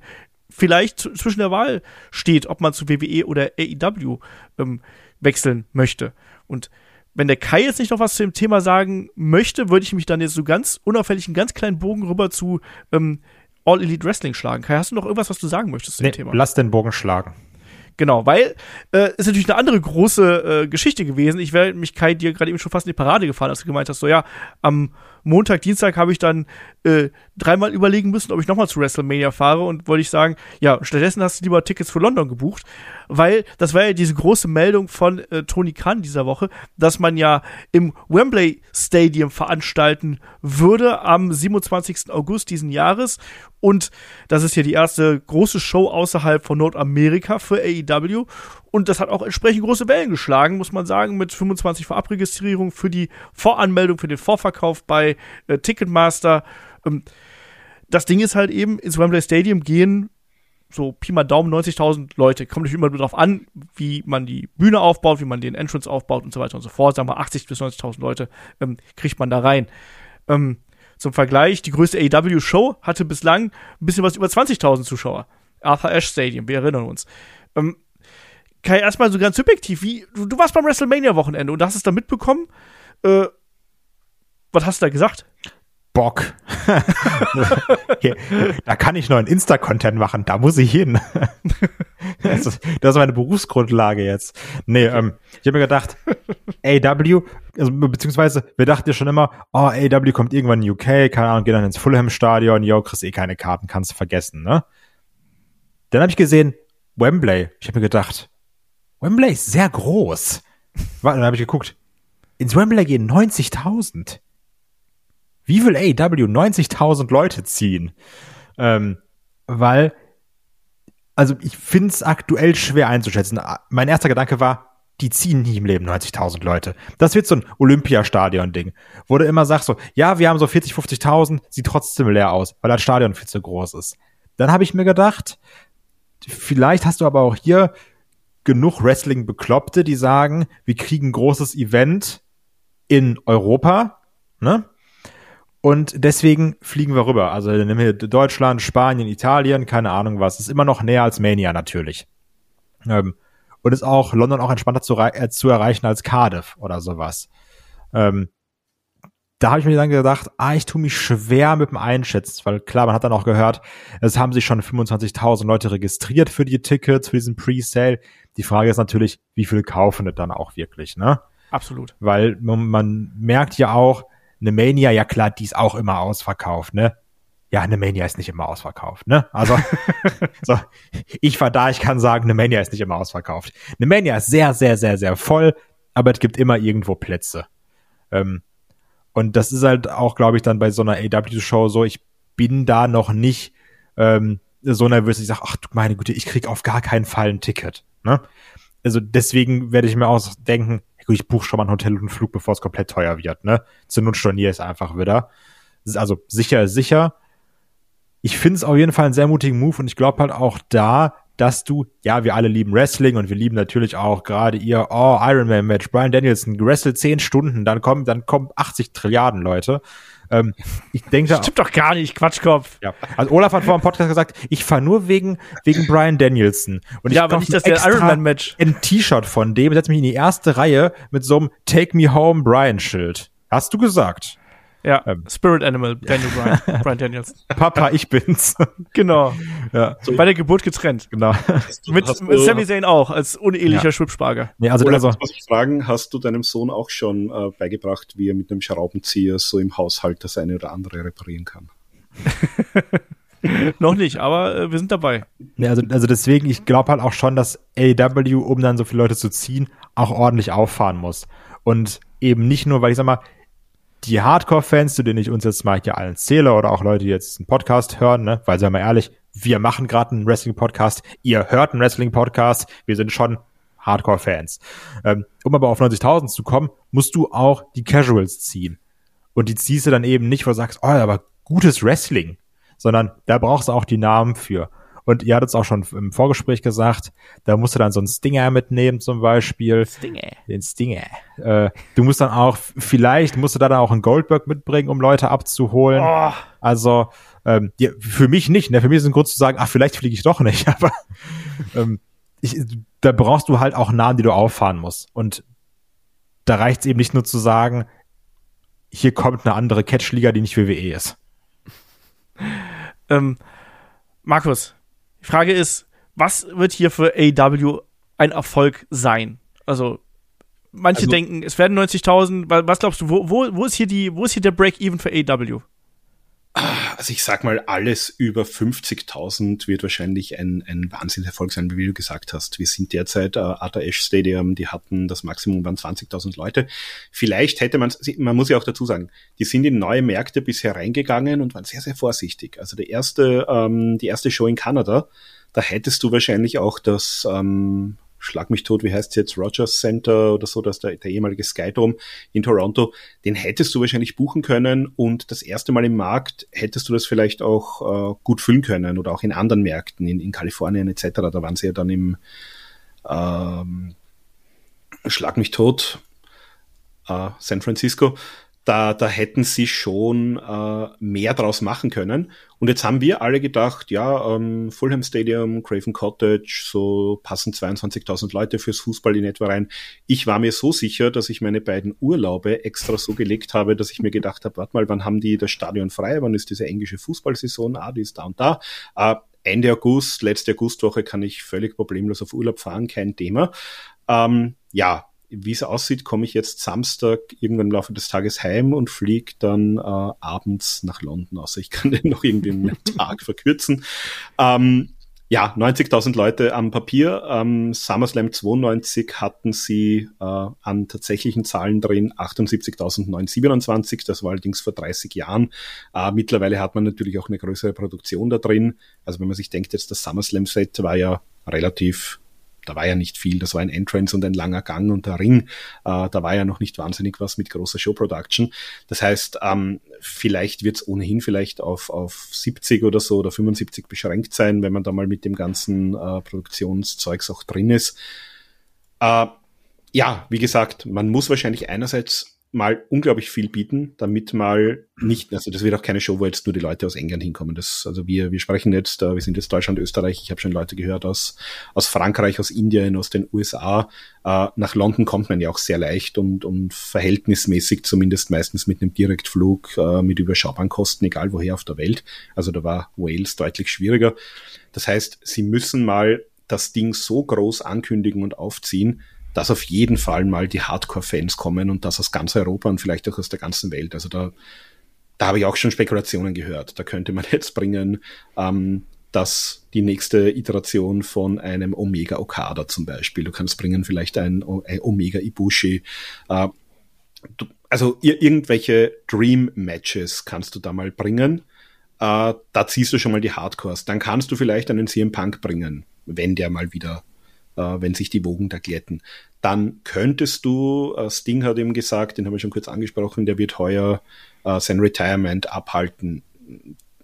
vielleicht zwischen der Wahl steht, ob man zu WWE oder AEW ähm, wechseln möchte. Und wenn der Kai jetzt nicht noch was zu dem Thema sagen möchte, würde ich mich dann jetzt so ganz unauffällig einen ganz kleinen Bogen rüber zu ähm, All Elite Wrestling schlagen. Kai, hast du noch irgendwas, was du sagen möchtest zu nee, dem Thema? Lass den Bogen schlagen. Genau, weil äh, ist natürlich eine andere große äh, Geschichte gewesen. Ich wäre mich Kai dir gerade eben schon fast in die Parade gefahren, als du gemeint hast, so ja, am Montag, Dienstag habe ich dann äh, dreimal überlegen müssen, ob ich nochmal zu WrestleMania fahre und wollte ich sagen, ja, stattdessen hast du lieber Tickets für London gebucht, weil das war ja diese große Meldung von äh, Tony Khan dieser Woche, dass man ja im Wembley Stadium veranstalten würde am 27. August diesen Jahres und das ist ja die erste große Show außerhalb von Nordamerika für AEW und das hat auch entsprechend große Wellen geschlagen, muss man sagen, mit 25 Vorabregistrierungen für die Voranmeldung, für den Vorverkauf bei äh, Ticketmaster. Ähm, das Ding ist halt eben, ins Wembley Stadium gehen so Pi mal Daumen 90.000 Leute. Kommt natürlich immer darauf an, wie man die Bühne aufbaut, wie man den Entrance aufbaut und so weiter und so fort. Sagen wir 80.000 bis 90.000 Leute ähm, kriegt man da rein. Ähm, zum Vergleich, die größte AEW-Show hatte bislang ein bisschen was über 20.000 Zuschauer. Arthur Ashe Stadium, wir erinnern uns. Ähm, Kai, erstmal so ganz subjektiv, wie, du, du warst beim WrestleMania-Wochenende und hast es da mitbekommen. Äh, was hast du da gesagt? Bock. Hier, da kann ich neuen Insta-Content machen, da muss ich hin. das, ist, das, ist, meine Berufsgrundlage jetzt. Nee, ähm, ich habe mir gedacht, AW, also, beziehungsweise wir dachten ja schon immer, oh, AW kommt irgendwann in UK, keine Ahnung, geht dann ins Fulham-Stadion, yo, kriegst eh keine Karten, kannst vergessen, ne? Dann habe ich gesehen, Wembley. Ich habe mir gedacht, Wembley ist sehr groß. Warte, dann habe ich geguckt. Ins Wembley gehen 90.000. Wie will AEW 90.000 Leute ziehen? Ähm, weil, also ich finde es aktuell schwer einzuschätzen. Mein erster Gedanke war, die ziehen nie im Leben 90.000 Leute. Das wird so ein Olympiastadion-Ding, wo du immer sagst so, ja, wir haben so 40, 50.000, sieht trotzdem leer aus, weil das Stadion viel zu groß ist. Dann habe ich mir gedacht, vielleicht hast du aber auch hier genug Wrestling-Bekloppte, die sagen, wir kriegen ein großes Event in Europa, ne? Und deswegen fliegen wir rüber. Also nehmen wir Deutschland, Spanien, Italien, keine Ahnung was. Ist immer noch näher als Mania natürlich. Ähm, und ist auch London auch entspannter zu, äh, zu erreichen als Cardiff oder sowas. Ähm, da habe ich mir dann gedacht, ah, ich tue mich schwer mit dem Einschätzen, weil klar, man hat dann auch gehört, es haben sich schon 25.000 Leute registriert für die Tickets, für diesen Pre-Sale. Die Frage ist natürlich, wie viel kaufen das dann auch wirklich, ne? Absolut. Weil man, man merkt ja auch, eine Mania, ja klar, die ist auch immer ausverkauft, ne? Ja, eine Mania ist nicht immer ausverkauft, ne? Also, so, ich war da, ich kann sagen, eine Mania ist nicht immer ausverkauft. Eine Mania ist sehr, sehr, sehr, sehr voll, aber es gibt immer irgendwo Plätze. Ähm, und das ist halt auch, glaube ich, dann bei so einer AW-Show so, ich bin da noch nicht ähm, so nervös, ich sage, ach du meine Güte, ich krieg auf gar keinen Fall ein Ticket. Ne? Also deswegen werde ich mir auch denken, gut, ich buche schon mal ein Hotel und einen Flug, bevor es komplett teuer wird. Ne? Zur Not storniere es einfach wieder. Also sicher ist sicher. Ich finde es auf jeden Fall einen sehr mutigen Move und ich glaube halt auch da, dass du, ja, wir alle lieben Wrestling und wir lieben natürlich auch gerade ihr, oh, Ironman Match, Brian Danielson, gewrestelt zehn Stunden, dann kommen, dann kommen 80 Trilliarden Leute. Ähm, ich denke, Stimmt doch gar nicht, Quatschkopf. Ja. Also Olaf hat vor dem Podcast gesagt, ich fahre nur wegen, wegen Brian Danielson. Und ja, ich aber nicht das Ironman-Match. Ein T-Shirt von dem, setze mich in die erste Reihe mit so einem Take Me Home Brian Schild. Hast du gesagt? Ja, Ähm. Spirit Animal, Daniel Bryan, Brian Daniels. Papa, ich bin's. Genau. ja, Bei der Geburt getrennt. genau. Mit, Hast mit du- Sami Zayn auch, als unehelicher Ja. Schwibsparger. Nee, also, Oder also muss ich fragen, hast du deinem Sohn auch schon äh, beigebracht, wie er mit einem Schraubenzieher so im Haushalt das eine oder andere reparieren kann? Noch nicht, aber äh, wir sind dabei. Nee, also, also deswegen, ich glaube halt auch schon, dass AEW, um dann so viele Leute zu ziehen, auch ordentlich auffahren muss. Und eben nicht nur, weil ich sag mal, die Hardcore-Fans, zu denen ich uns jetzt mal hier allen zähle, oder auch Leute, die jetzt einen Podcast hören, ne, weil sagen wir ehrlich, wir machen gerade einen Wrestling-Podcast, ihr hört einen Wrestling-Podcast, wir sind schon Hardcore-Fans. Ähm, um aber auf 90.000 zu kommen, musst du auch die Casuals ziehen. Und die ziehst du dann eben nicht, wo du sagst, oh, aber gutes Wrestling, sondern da brauchst du auch die Namen für. Und ihr hattet es auch schon im Vorgespräch gesagt, da musst du dann so einen Stinger mitnehmen zum Beispiel. Stinge. Den Stinger. Äh, du musst dann auch, vielleicht musst du da dann auch einen Goldberg mitbringen, um Leute abzuholen. Oh, Also ähm, ja, für mich nicht. Ne? Für mich ist ein Grund zu sagen, ach, vielleicht fliege ich doch nicht. Aber ähm, ich, da brauchst du halt auch Namen, die du auffahren musst. Und da reicht es eben nicht nur zu sagen, hier kommt eine andere Catchliga, die nicht WWE ist. ähm, Markus, die Frage ist, was wird hier für AEW ein Erfolg sein? Also, manche Also- denken, es werden 90.000. Wa- Was glaubst du, wo, wo, wo ist hier die, wo ist hier der Break-Even für AEW? Also ich sag mal, alles über 50.000 wird wahrscheinlich ein, ein Wahnsinnserfolg sein, wie du gesagt hast. Wir sind derzeit äh, Arthur Ashe Stadium, die hatten das Maximum waren 20.000 Leute. Vielleicht hätte man, man muss ja auch dazu sagen, die sind in neue Märkte bisher reingegangen und waren sehr, sehr vorsichtig. Also der erste, ähm, die erste Show in Kanada, da hättest du wahrscheinlich auch das, ähm, Schlag mich tot, wie heißt es jetzt, Rogers Center oder so, dass der, der ehemalige Skydome in Toronto, den hättest du wahrscheinlich buchen können und das erste Mal im Markt hättest du das vielleicht auch äh, gut füllen können oder auch in anderen Märkten, in, in Kalifornien etc. Da waren sie ja dann im ähm, Schlag mich tot, äh, San Francisco. Da, da hätten sie schon äh, mehr draus machen können. Und jetzt haben wir alle gedacht, ja, ähm, Fulham Stadium, Craven Cottage, so passen 22.000 Leute fürs Fußball in etwa rein. Ich war mir so sicher, dass ich meine beiden Urlaube extra so gelegt habe, dass ich mir gedacht habe, warte mal, wann haben die das Stadion frei? Wann ist diese englische Fußballsaison? Ah, die ist da und da. Äh, Ende August, letzte Augustwoche kann ich völlig problemlos auf Urlaub fahren, kein Thema. Ähm, ja, wie es aussieht, komme ich jetzt Samstag irgendwann im Laufe des Tages heim und fliege dann äh, abends nach London. Außer ich kann den noch irgendwie einen Tag verkürzen. Ähm, ja, 90.000 Leute am Papier. Ähm, SummerSlam 92 hatten sie äh, an tatsächlichen Zahlen drin 78.927. Das war allerdings vor 30 Jahren. Äh, mittlerweile hat man natürlich auch eine größere Produktion da drin. Also wenn man sich denkt, jetzt das SummerSlam-Set war ja relativ da war ja nicht viel, das war ein Entrance und ein langer Gang und der Ring. Äh, da war ja noch nicht wahnsinnig was mit großer Show-Production. Das heißt, ähm, vielleicht wird es ohnehin vielleicht auf, auf 70 oder so oder 75 beschränkt sein, wenn man da mal mit dem ganzen äh, Produktionszeugs auch drin ist. Äh, ja, wie gesagt, man muss wahrscheinlich einerseits mal unglaublich viel bieten, damit mal nicht, also das wird auch keine Show, wo jetzt nur die Leute aus England hinkommen. Das, also wir, wir sprechen jetzt, äh, wir sind jetzt Deutschland, Österreich, ich habe schon Leute gehört aus, aus Frankreich, aus Indien, aus den USA. Äh, nach London kommt man ja auch sehr leicht und, und verhältnismäßig zumindest meistens mit einem Direktflug, äh, mit überschaubaren Kosten, egal woher auf der Welt. Also da war Wales deutlich schwieriger. Das heißt, sie müssen mal das Ding so groß ankündigen und aufziehen, dass auf jeden Fall mal die Hardcore-Fans kommen und das aus ganz Europa und vielleicht auch aus der ganzen Welt. Also da, da habe ich auch schon Spekulationen gehört. Da könnte man jetzt bringen, ähm, dass die nächste Iteration von einem Omega Okada zum Beispiel, du kannst bringen vielleicht ein, ein Omega Ibushi, äh, du, also irgendwelche Dream Matches kannst du da mal bringen. Äh, da ziehst du schon mal die Hardcores. Dann kannst du vielleicht einen CM Punk bringen, wenn der mal wieder äh, wenn sich die Wogen da glätten. Dann könntest du, äh, Sting hat eben gesagt, den haben wir schon kurz angesprochen, der wird heuer äh, sein Retirement abhalten.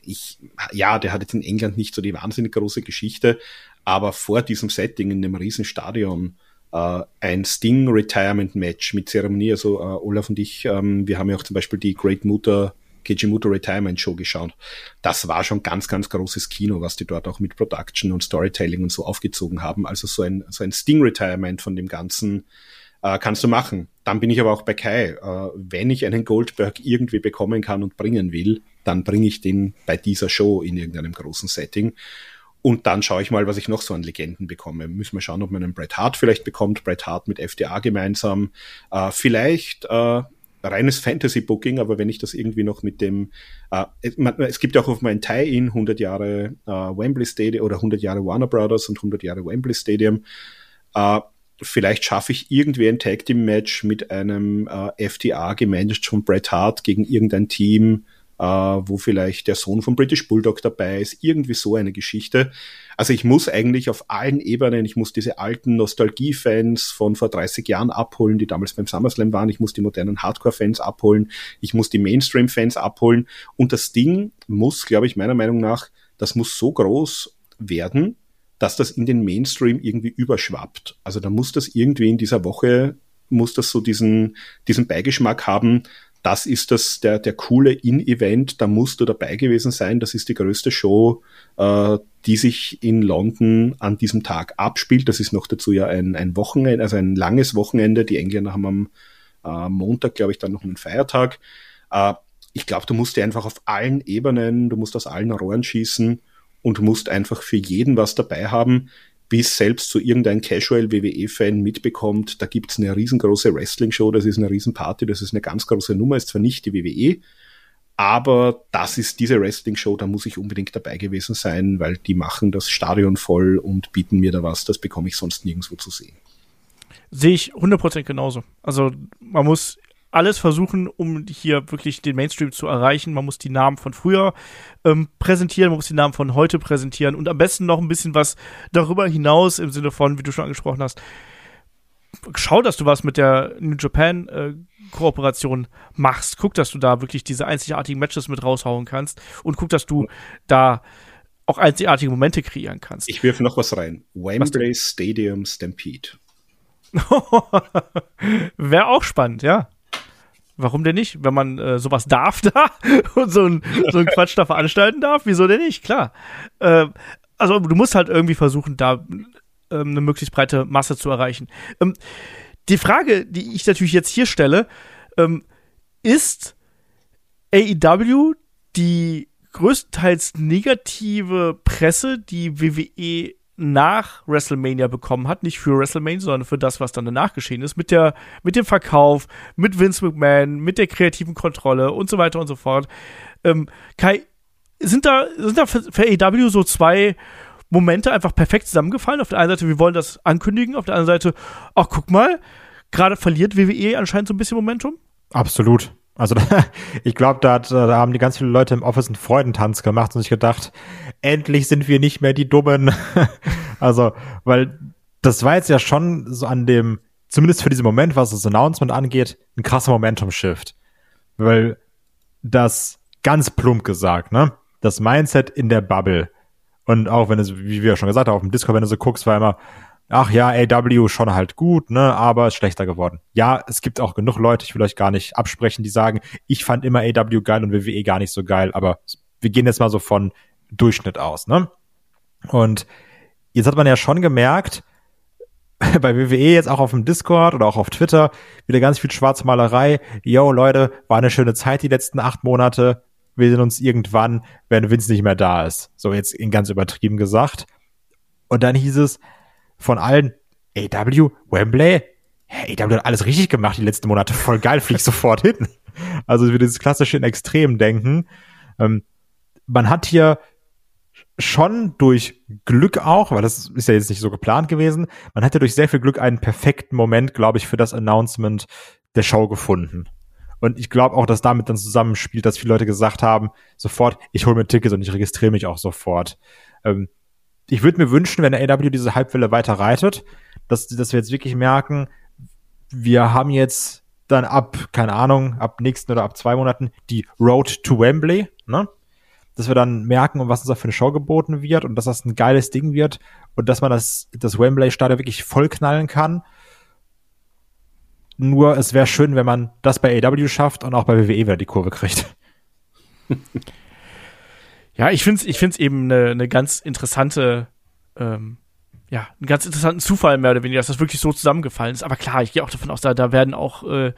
Ich, ja, der hat jetzt in England nicht so die wahnsinnig große Geschichte, aber vor diesem Setting in einem Riesenstadion äh, ein Sting Retirement Match mit Zeremonie, also äh, Olaf und ich, ähm, wir haben ja auch zum Beispiel die Great Mutter Kijimoto Retirement Show geschaut. Das war schon ganz, ganz großes Kino, was die dort auch mit Production und Storytelling und so aufgezogen haben. Also so ein, so ein Sting Retirement von dem Ganzen äh, kannst du machen. Dann bin ich aber auch bei Kai. Äh, wenn ich einen Goldberg irgendwie bekommen kann und bringen will, dann bringe ich den bei dieser Show in irgendeinem großen Setting. Und dann schaue ich mal, was ich noch so an Legenden bekomme. Müssen wir schauen, ob man einen Bret Hart vielleicht bekommt. Bret Hart mit FDA gemeinsam. Äh, vielleicht äh, reines Fantasy-Booking, aber wenn ich das irgendwie noch mit dem, äh, es, gibt ja auch auf meinem Tie-In 100 Jahre äh, Wembley Stadium oder 100 Jahre Warner Brothers und 100 Jahre Wembley Stadium, äh, vielleicht schaffe ich irgendwie ein Tag Team Match mit einem äh, FTA gemanagt von Bret Hart gegen irgendein Team, wo vielleicht der Sohn von British Bulldog dabei ist, irgendwie so eine Geschichte. Also ich muss eigentlich auf allen Ebenen, ich muss diese alten Nostalgie-Fans von vor 30 Jahren abholen, die damals beim SummerSlam waren, ich muss die modernen Hardcore-Fans abholen, ich muss die Mainstream-Fans abholen und das Ding muss, glaube ich, meiner Meinung nach, das muss so groß werden, dass das in den Mainstream irgendwie überschwappt. Also da muss das irgendwie in dieser Woche muss das so diesen, diesen Beigeschmack haben, das ist das, der, der coole In-Event, da musst du dabei gewesen sein. Das ist die größte Show, äh, die sich in London an diesem Tag abspielt. Das ist noch dazu ja ein, ein Wochenende, also ein langes Wochenende. Die Engländer haben am äh, Montag, glaube ich, dann noch einen Feiertag. Äh, ich glaube, du musst dir einfach auf allen Ebenen, du musst aus allen Rohren schießen und musst einfach für jeden was dabei haben bis selbst so irgendein Casual WWE-Fan mitbekommt, da gibt's eine riesengroße Wrestling-Show, das ist eine Riesenparty, das ist eine ganz große Nummer, ist zwar nicht die WWE, aber das ist diese Wrestling-Show, da muss ich unbedingt dabei gewesen sein, weil die machen das Stadion voll und bieten mir da was, das bekomme ich sonst nirgendwo zu sehen. Sehe ich 100% genauso. Also man muss alles versuchen, um hier wirklich den Mainstream zu erreichen. Man muss die Namen von früher ähm, präsentieren, man muss die Namen von heute präsentieren und am besten noch ein bisschen was darüber hinaus im Sinne von, wie du schon angesprochen hast. Schau, dass du was mit der New Japan äh, Kooperation machst. Guck, dass du da wirklich diese einzigartigen Matches mit raushauen kannst und guck, dass du da auch einzigartige Momente kreieren kannst. Ich wirf noch was rein. Wembley Stadium Stampede. Wäre auch spannend, ja. Warum denn nicht? Wenn man äh, sowas darf da und so ein, so Quatsch da veranstalten darf, wieso denn nicht? Klar. Äh, also du musst halt irgendwie versuchen, da ähm, eine möglichst breite Masse zu erreichen. Ähm, die Frage, die ich natürlich jetzt hier stelle, ähm, ist AEW die größtenteils negative Presse, die WWE nach WrestleMania bekommen hat, nicht für WrestleMania, sondern für das, was dann danach geschehen ist, mit der, mit dem Verkauf, mit Vince McMahon, mit der kreativen Kontrolle und so weiter und so fort. Ähm, Kai, sind da, sind da für, für AEW so zwei Momente einfach perfekt zusammengefallen? Auf der einen Seite, wir wollen das ankündigen, auf der anderen Seite, ach, guck mal, gerade verliert WWE anscheinend so ein bisschen Momentum? Absolut. Also ich glaube, da, da haben die ganz viele Leute im Office einen Freudentanz gemacht und sich gedacht, endlich sind wir nicht mehr die Dummen. also, weil das war jetzt ja schon so an dem, zumindest für diesen Moment, was das Announcement angeht, ein krasser Momentum-Shift. Weil das ganz plump gesagt, ne? Das Mindset in der Bubble. Und auch wenn es, wie wir schon gesagt haben, auf dem Discord, wenn du so guckst, war immer, ach ja, AW schon halt gut, ne, aber ist schlechter geworden. Ja, es gibt auch genug Leute, ich will euch gar nicht absprechen, die sagen, ich fand immer AW geil und WWE gar nicht so geil, aber wir gehen jetzt mal so von Durchschnitt aus, ne? Und jetzt hat man ja schon gemerkt, bei WWE jetzt auch auf dem Discord oder auch auf Twitter wieder ganz viel Schwarzmalerei. Yo, Leute, war eine schöne Zeit die letzten acht Monate. Wir sehen uns irgendwann, wenn Vince nicht mehr da ist. So jetzt in ganz übertrieben gesagt. Und dann hieß es von allen, AW, Wembley, hey, AW hat alles richtig gemacht die letzten Monate, voll geil, flieg sofort hin. Also wir dieses klassische in Extrem denken. Ähm, man hat hier schon durch Glück auch, weil das ist ja jetzt nicht so geplant gewesen, man hat ja durch sehr viel Glück einen perfekten Moment, glaube ich, für das Announcement der Show gefunden. Und ich glaube auch, dass damit dann zusammenspielt, dass viele Leute gesagt haben, sofort, ich hole mir Tickets und ich registriere mich auch sofort. Ähm, ich würde mir wünschen, wenn der AW diese Halbwelle weiter reitet, dass, dass wir jetzt wirklich merken, wir haben jetzt dann ab, keine Ahnung, ab nächsten oder ab zwei Monaten die Road to Wembley, ne? Dass wir dann merken, was uns da für eine Show geboten wird und dass das ein geiles Ding wird und dass man das, das Wembley-Stadion wirklich vollknallen kann. Nur es wäre schön, wenn man das bei AW schafft und auch bei WWE wieder die Kurve kriegt. Ja, ich finde es ich find's eben eine, eine ganz interessante ähm, ja, einen ganz interessanten Zufall mehr oder weniger, dass das wirklich so zusammengefallen ist. Aber klar, ich gehe auch davon aus, da, da werden auch, äh,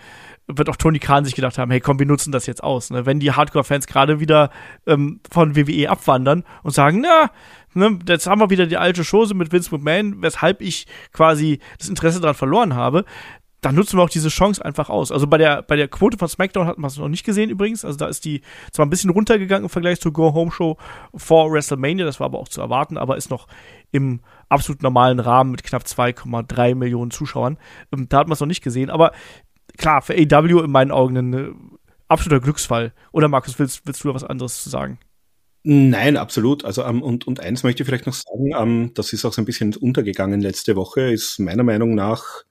wird auch Tony Khan sich gedacht haben, hey komm, wir nutzen das jetzt aus. Ne? Wenn die Hardcore-Fans gerade wieder ähm, von WWE abwandern und sagen, na, ne, jetzt haben wir wieder die alte Chose mit Vince McMahon, weshalb ich quasi das Interesse daran verloren habe, dann nutzen wir auch diese Chance einfach aus. Also bei der, bei der Quote von SmackDown hat man es noch nicht gesehen übrigens. Also da ist die zwar ein bisschen runtergegangen im Vergleich zur Go Home Show vor WrestleMania, das war aber auch zu erwarten, aber ist noch im absolut normalen Rahmen mit knapp 2,3 Millionen Zuschauern. Ähm, da hat man es noch nicht gesehen, aber klar, für AW in meinen Augen ein äh, absoluter Glücksfall. Oder Markus, willst, willst du was anderes zu sagen? Nein, absolut. Also um, ähm, und, und eins möchte ich vielleicht noch sagen, um, ähm, das ist auch so ein bisschen untergegangen letzte Woche, ist meiner Meinung nach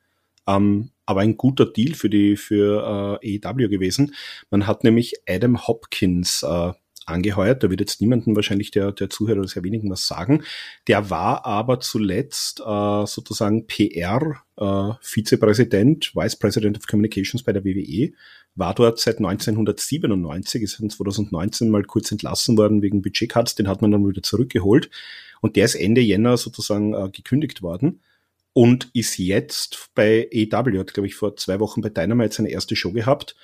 um, aber ein guter Deal für die für äh, AEW gewesen. Man hat nämlich Adam Hopkins äh, angeheuert. Da wird jetzt niemandem wahrscheinlich der, der Zuhörer sehr wenigen was sagen. Der war aber zuletzt äh, sozusagen PR äh, Vizepräsident, Vice President of Communications bei der WWE, war dort seit 1997, ist in 2019 mal kurz entlassen worden wegen Budgetcuts, den hat man dann wieder zurückgeholt. Und der ist Ende Jänner sozusagen äh, gekündigt worden und ist jetzt bei AEW, hat glaube ich vor zwei Wochen bei Dynamite seine erste Show gehabt.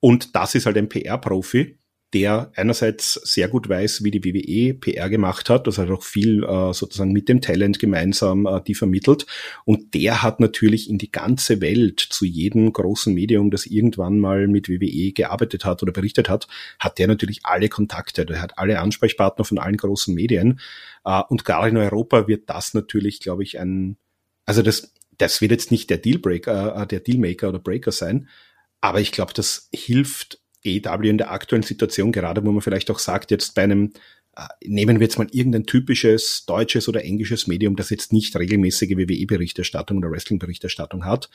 Und das ist halt ein PR-Profi, der einerseits sehr gut weiß, wie die WWE PR gemacht hat, das hat auch viel äh, sozusagen mit dem Talent gemeinsam äh, die vermittelt. Und der hat natürlich in die ganze Welt zu jedem großen Medium, das irgendwann mal mit WWE gearbeitet hat oder berichtet hat, hat der natürlich alle Kontakte, der hat alle Ansprechpartner von allen großen Medien. Äh, und gerade in Europa wird das natürlich, glaube ich, ein, also das, das wird jetzt nicht der Dealbreaker, äh, der Dealmaker oder Breaker sein, aber ich glaube, das hilft EW in der aktuellen Situation, gerade wo man vielleicht auch sagt, jetzt bei einem, äh, nehmen wir jetzt mal irgendein typisches deutsches oder englisches Medium, das jetzt nicht regelmäßige WWE-Berichterstattung oder Wrestling-Berichterstattung hat,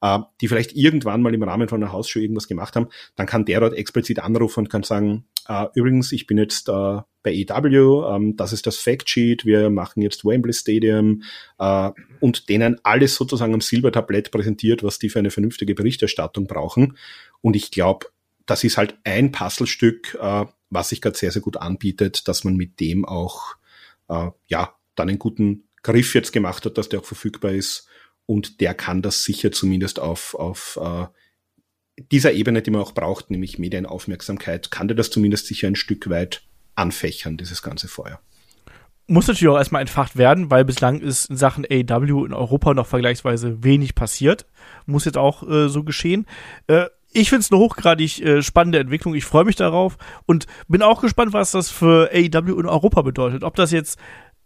äh, die vielleicht irgendwann mal im Rahmen von einer Hausshow irgendwas gemacht haben, dann kann der dort explizit anrufen und kann sagen, äh, übrigens, ich bin jetzt äh, bei EW, ähm, das ist das Factsheet, wir machen jetzt Wembley Stadium äh, und denen alles sozusagen am Silbertablett präsentiert, was die für eine vernünftige Berichterstattung brauchen. Und ich glaube, das ist halt ein Puzzlestück, äh, was sich gerade sehr, sehr gut anbietet, dass man mit dem auch, äh, ja, dann einen guten Griff jetzt gemacht hat, dass der auch verfügbar ist. Und der kann das sicher zumindest auf, auf äh, dieser Ebene, die man auch braucht, nämlich Medienaufmerksamkeit, kann der das zumindest sicher ein Stück weit anfächern, dieses ganze Feuer. Muss natürlich auch erstmal entfacht werden, weil bislang ist in Sachen AW in Europa noch vergleichsweise wenig passiert. Muss jetzt auch äh, so geschehen. Äh, ich finde es eine hochgradig äh, spannende Entwicklung. Ich freue mich darauf und bin auch gespannt, was das für AEW in Europa bedeutet. Ob das jetzt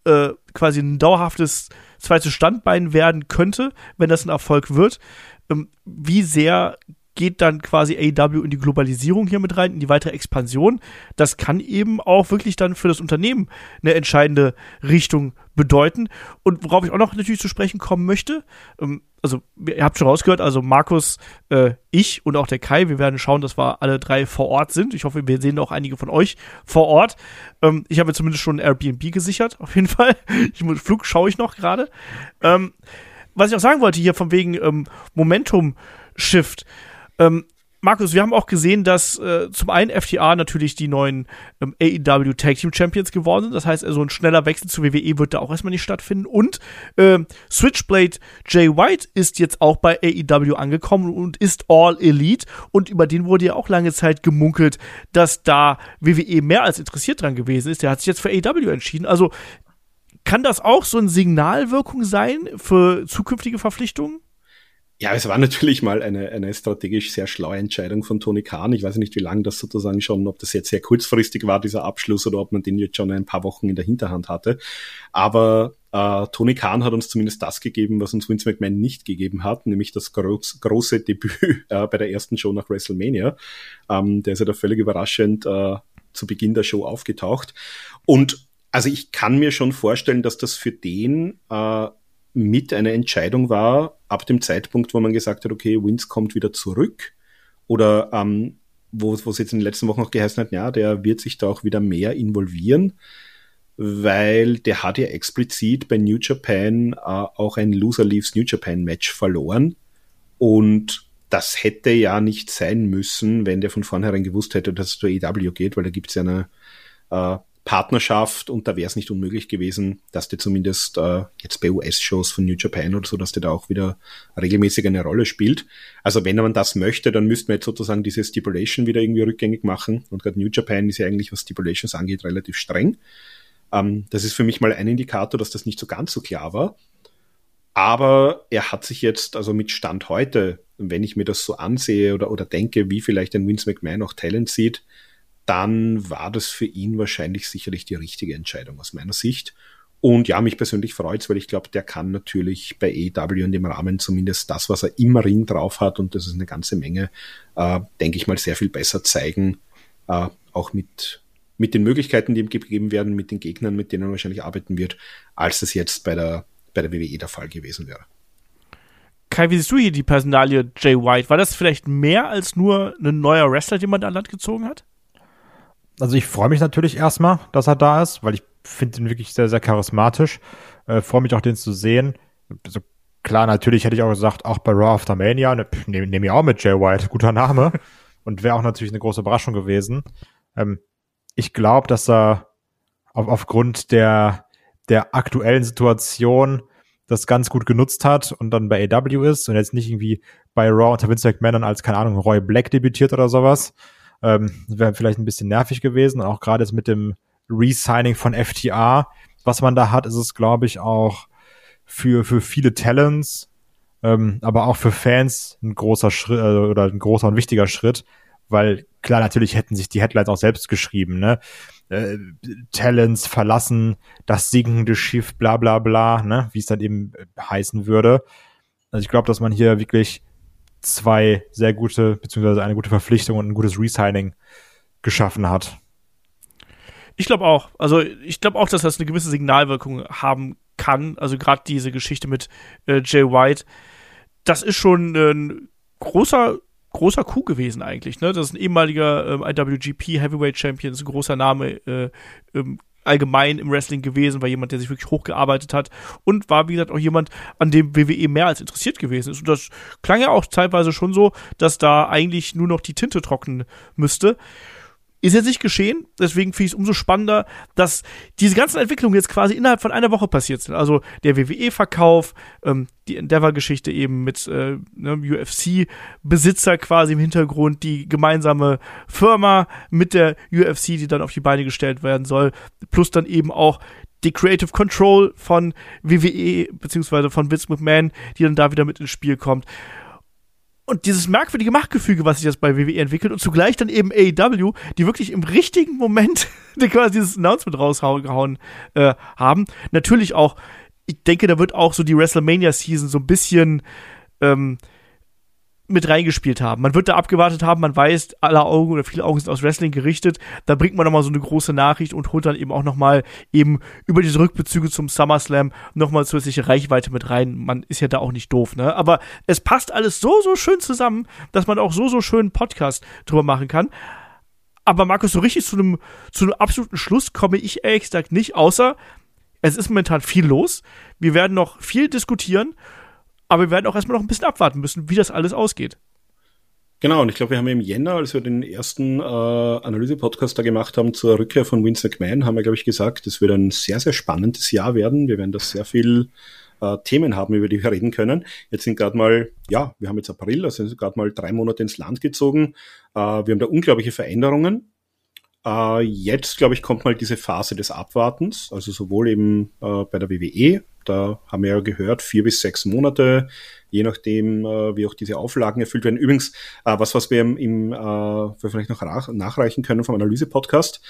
äh, quasi ein dauerhaftes zweites Standbein werden könnte, wenn das ein Erfolg wird. Ähm, wie sehr geht dann quasi AEW in die Globalisierung hier mit rein, in die weitere Expansion. Das kann eben auch wirklich dann für das Unternehmen eine entscheidende Richtung bedeuten. Und worauf ich auch noch natürlich zu sprechen kommen möchte, ähm, also ihr habt schon rausgehört, also Markus, äh, ich und auch der Kai, wir werden schauen, dass wir alle drei vor Ort sind. Ich hoffe, wir sehen auch einige von euch vor Ort. Ähm, ich habe zumindest schon ein Airbnb gesichert, auf jeden Fall. Ich, Flug schaue ich noch gerade. Ähm, was ich auch sagen wollte hier von wegen ähm, Momentum Shift. Ähm, Markus, wir haben auch gesehen, dass äh, zum einen FTA natürlich die neuen ähm, AEW Tag Team Champions geworden sind. Das heißt, also ein schneller Wechsel zu WWE wird da auch erstmal nicht stattfinden. Und äh, Switchblade Jay White ist jetzt auch bei AEW angekommen und ist All Elite. Und über den wurde ja auch lange Zeit gemunkelt, dass da WWE mehr als interessiert dran gewesen ist. Der hat sich jetzt für AEW entschieden. Also Kann das auch so eine Signalwirkung sein für zukünftige Verpflichtungen? Ja, es war natürlich mal eine, eine strategisch sehr schlaue Entscheidung von Tony Khan. Ich weiß nicht, wie lange das sozusagen schon, ob das jetzt sehr kurzfristig war, dieser Abschluss, oder ob man den jetzt schon ein paar Wochen in der Hinterhand hatte. Aber äh, Tony Khan hat uns zumindest das gegeben, was uns Vince McMahon nicht gegeben hat, nämlich das groß, große Debüt äh, bei der ersten Show nach WrestleMania. Ähm, der ist ja da völlig überraschend äh, zu Beginn der Show aufgetaucht. Und also ich kann mir schon vorstellen, dass das für den äh, mit einer Entscheidung war, ab dem Zeitpunkt, wo man gesagt hat, okay, Wins kommt wieder zurück oder ähm, wo es jetzt in den letzten Wochen noch geheißen hat, ja, der wird sich da auch wieder mehr involvieren, weil der hat ja explizit bei New Japan äh, auch ein Loser Leaves New Japan Match verloren und das hätte ja nicht sein müssen, wenn der von vornherein gewusst hätte, dass es zur EW geht, weil da gibt es ja eine äh, Partnerschaft und da wäre es nicht unmöglich gewesen, dass der zumindest äh, jetzt bei US-Shows von New Japan oder so, dass der da auch wieder regelmäßig eine Rolle spielt. Also wenn man das möchte, dann müsste man jetzt sozusagen diese Stipulation wieder irgendwie rückgängig machen. Und gerade New Japan ist ja eigentlich, was Stipulations angeht, relativ streng. Ähm, das ist für mich mal ein Indikator, dass das nicht so ganz so klar war. Aber er hat sich jetzt, also mit Stand heute, wenn ich mir das so ansehe oder, oder denke, wie vielleicht ein Vince McMahon auch Talent sieht, dann war das für ihn wahrscheinlich sicherlich die richtige Entscheidung aus meiner Sicht. Und ja, mich persönlich freut's, weil ich glaube, der kann natürlich bei AEW in dem Rahmen zumindest das, was er im Ring drauf hat, und das ist eine ganze Menge, äh, denke ich mal, sehr viel besser zeigen, äh, auch mit, mit den Möglichkeiten, die ihm gegeben werden, mit den Gegnern, mit denen er wahrscheinlich arbeiten wird, als das jetzt bei der, bei der WWE der Fall gewesen wäre. Kai, wie siehst du hier die Personalie Jay White? War das vielleicht mehr als nur ein neuer Wrestler, den man an Land gezogen hat? Also ich freue mich natürlich erstmal, dass er da ist, weil ich finde ihn wirklich sehr, sehr charismatisch. Äh, freue mich auch, den zu sehen. Also klar, natürlich hätte ich auch gesagt, auch bei Raw After Mania, ne, nehme nehm ich auch mit Jay White, guter Name. Und wäre auch natürlich eine große Überraschung gewesen. Ähm, ich glaube, dass er auf, aufgrund der, der aktuellen Situation das ganz gut genutzt hat und dann bei AW ist und jetzt nicht irgendwie bei Raw unter Vince McMahon als, keine Ahnung, Roy Black debütiert oder sowas, ähm, Wäre vielleicht ein bisschen nervig gewesen. Auch gerade jetzt mit dem Resigning von FTA, was man da hat, ist es, glaube ich, auch für, für viele Talents, ähm, aber auch für Fans ein großer Schritt äh, oder ein großer und wichtiger Schritt, weil klar, natürlich hätten sich die Headlines auch selbst geschrieben, ne? Äh, Talents verlassen das sinkende Schiff, bla bla bla, ne? wie es dann eben heißen würde. Also ich glaube, dass man hier wirklich zwei sehr gute, beziehungsweise eine gute Verpflichtung und ein gutes Resigning geschaffen hat. Ich glaube auch. Also ich glaube auch, dass das eine gewisse Signalwirkung haben kann. Also gerade diese Geschichte mit äh, Jay White, das ist schon ein großer großer Coup gewesen eigentlich. Ne? Das ist ein ehemaliger ähm, IWGP Heavyweight Champion, ist ein großer Name. Äh, ähm, allgemein im Wrestling gewesen, war jemand, der sich wirklich hochgearbeitet hat und war, wie gesagt, auch jemand, an dem WWE mehr als interessiert gewesen ist. Und das klang ja auch teilweise schon so, dass da eigentlich nur noch die Tinte trocknen müsste. Ist jetzt nicht geschehen, deswegen finde ich es umso spannender, dass diese ganzen Entwicklungen jetzt quasi innerhalb von einer Woche passiert sind. Also der WWE-Verkauf, ähm, die Endeavor-Geschichte eben mit äh, ne, UFC-Besitzer quasi im Hintergrund, die gemeinsame Firma mit der UFC, die dann auf die Beine gestellt werden soll, plus dann eben auch die Creative Control von WWE beziehungsweise von Vince McMahon, die dann da wieder mit ins Spiel kommt und dieses merkwürdige Machtgefüge, was sich jetzt bei WWE entwickelt und zugleich dann eben AEW, die wirklich im richtigen Moment quasi dieses Announcement rausgehauen äh, haben. Natürlich auch, ich denke, da wird auch so die WrestleMania-Season so ein bisschen ähm, mit reingespielt haben. Man wird da abgewartet haben, man weiß, alle Augen oder viele Augen sind aus Wrestling gerichtet. Da bringt man nochmal so eine große Nachricht und holt dann eben auch nochmal eben über diese Rückbezüge zum SummerSlam nochmal zusätzliche Reichweite mit rein. Man ist ja da auch nicht doof, ne? Aber es passt alles so, so schön zusammen, dass man auch so, so schön einen Podcast drüber machen kann. Aber Markus, so richtig zu einem, zu einem absoluten Schluss komme ich ehrlich gesagt nicht, außer es ist momentan viel los. Wir werden noch viel diskutieren aber wir werden auch erstmal noch ein bisschen abwarten müssen, wie das alles ausgeht. Genau, und ich glaube, wir haben im Jänner, als wir den ersten äh, Analyse-Podcast da gemacht haben zur Rückkehr von Vince McMahon, haben wir, glaube ich, gesagt, es wird ein sehr, sehr spannendes Jahr werden. Wir werden da sehr viel äh, Themen haben, über die wir reden können. Jetzt sind gerade mal, ja, wir haben jetzt April, also sind gerade mal drei Monate ins Land gezogen. Äh, wir haben da unglaubliche Veränderungen. Äh, jetzt, glaube ich, kommt mal diese Phase des Abwartens, also sowohl eben äh, bei der WWE, da haben wir ja gehört, vier bis sechs Monate, je nachdem, äh, wie auch diese Auflagen erfüllt werden. Übrigens, äh, was, was wir im, im äh, wir vielleicht noch nachreichen können vom Analyse-Podcast,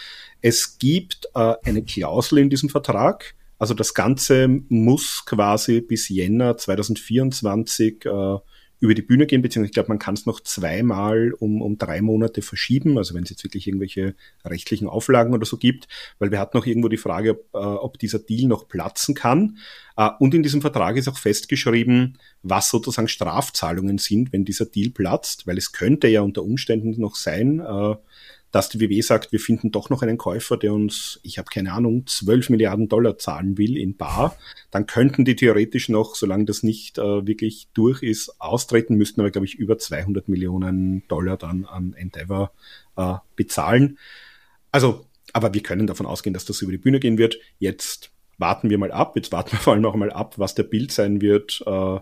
es gibt äh, eine Klausel in diesem Vertrag, also das Ganze muss quasi bis Jänner 2024 äh, über die Bühne gehen, beziehungsweise ich glaube, man kann es noch zweimal um, um drei Monate verschieben, also wenn es jetzt wirklich irgendwelche rechtlichen Auflagen oder so gibt, weil wir hatten noch irgendwo die Frage, ob, äh, ob dieser Deal noch platzen kann. Äh, und in diesem Vertrag ist auch festgeschrieben, was sozusagen Strafzahlungen sind, wenn dieser Deal platzt, weil es könnte ja unter Umständen noch sein, äh, dass die WW sagt, wir finden doch noch einen Käufer, der uns, ich habe keine Ahnung, 12 Milliarden Dollar zahlen will in Bar, dann könnten die theoretisch noch, solange das nicht äh, wirklich durch ist, austreten, müssten aber, glaube ich, über 200 Millionen Dollar dann an Endeavor äh, bezahlen. Also, aber wir können davon ausgehen, dass das über die Bühne gehen wird. Jetzt warten wir mal ab, jetzt warten wir vor allem auch mal ab, was der Bild sein wird, äh,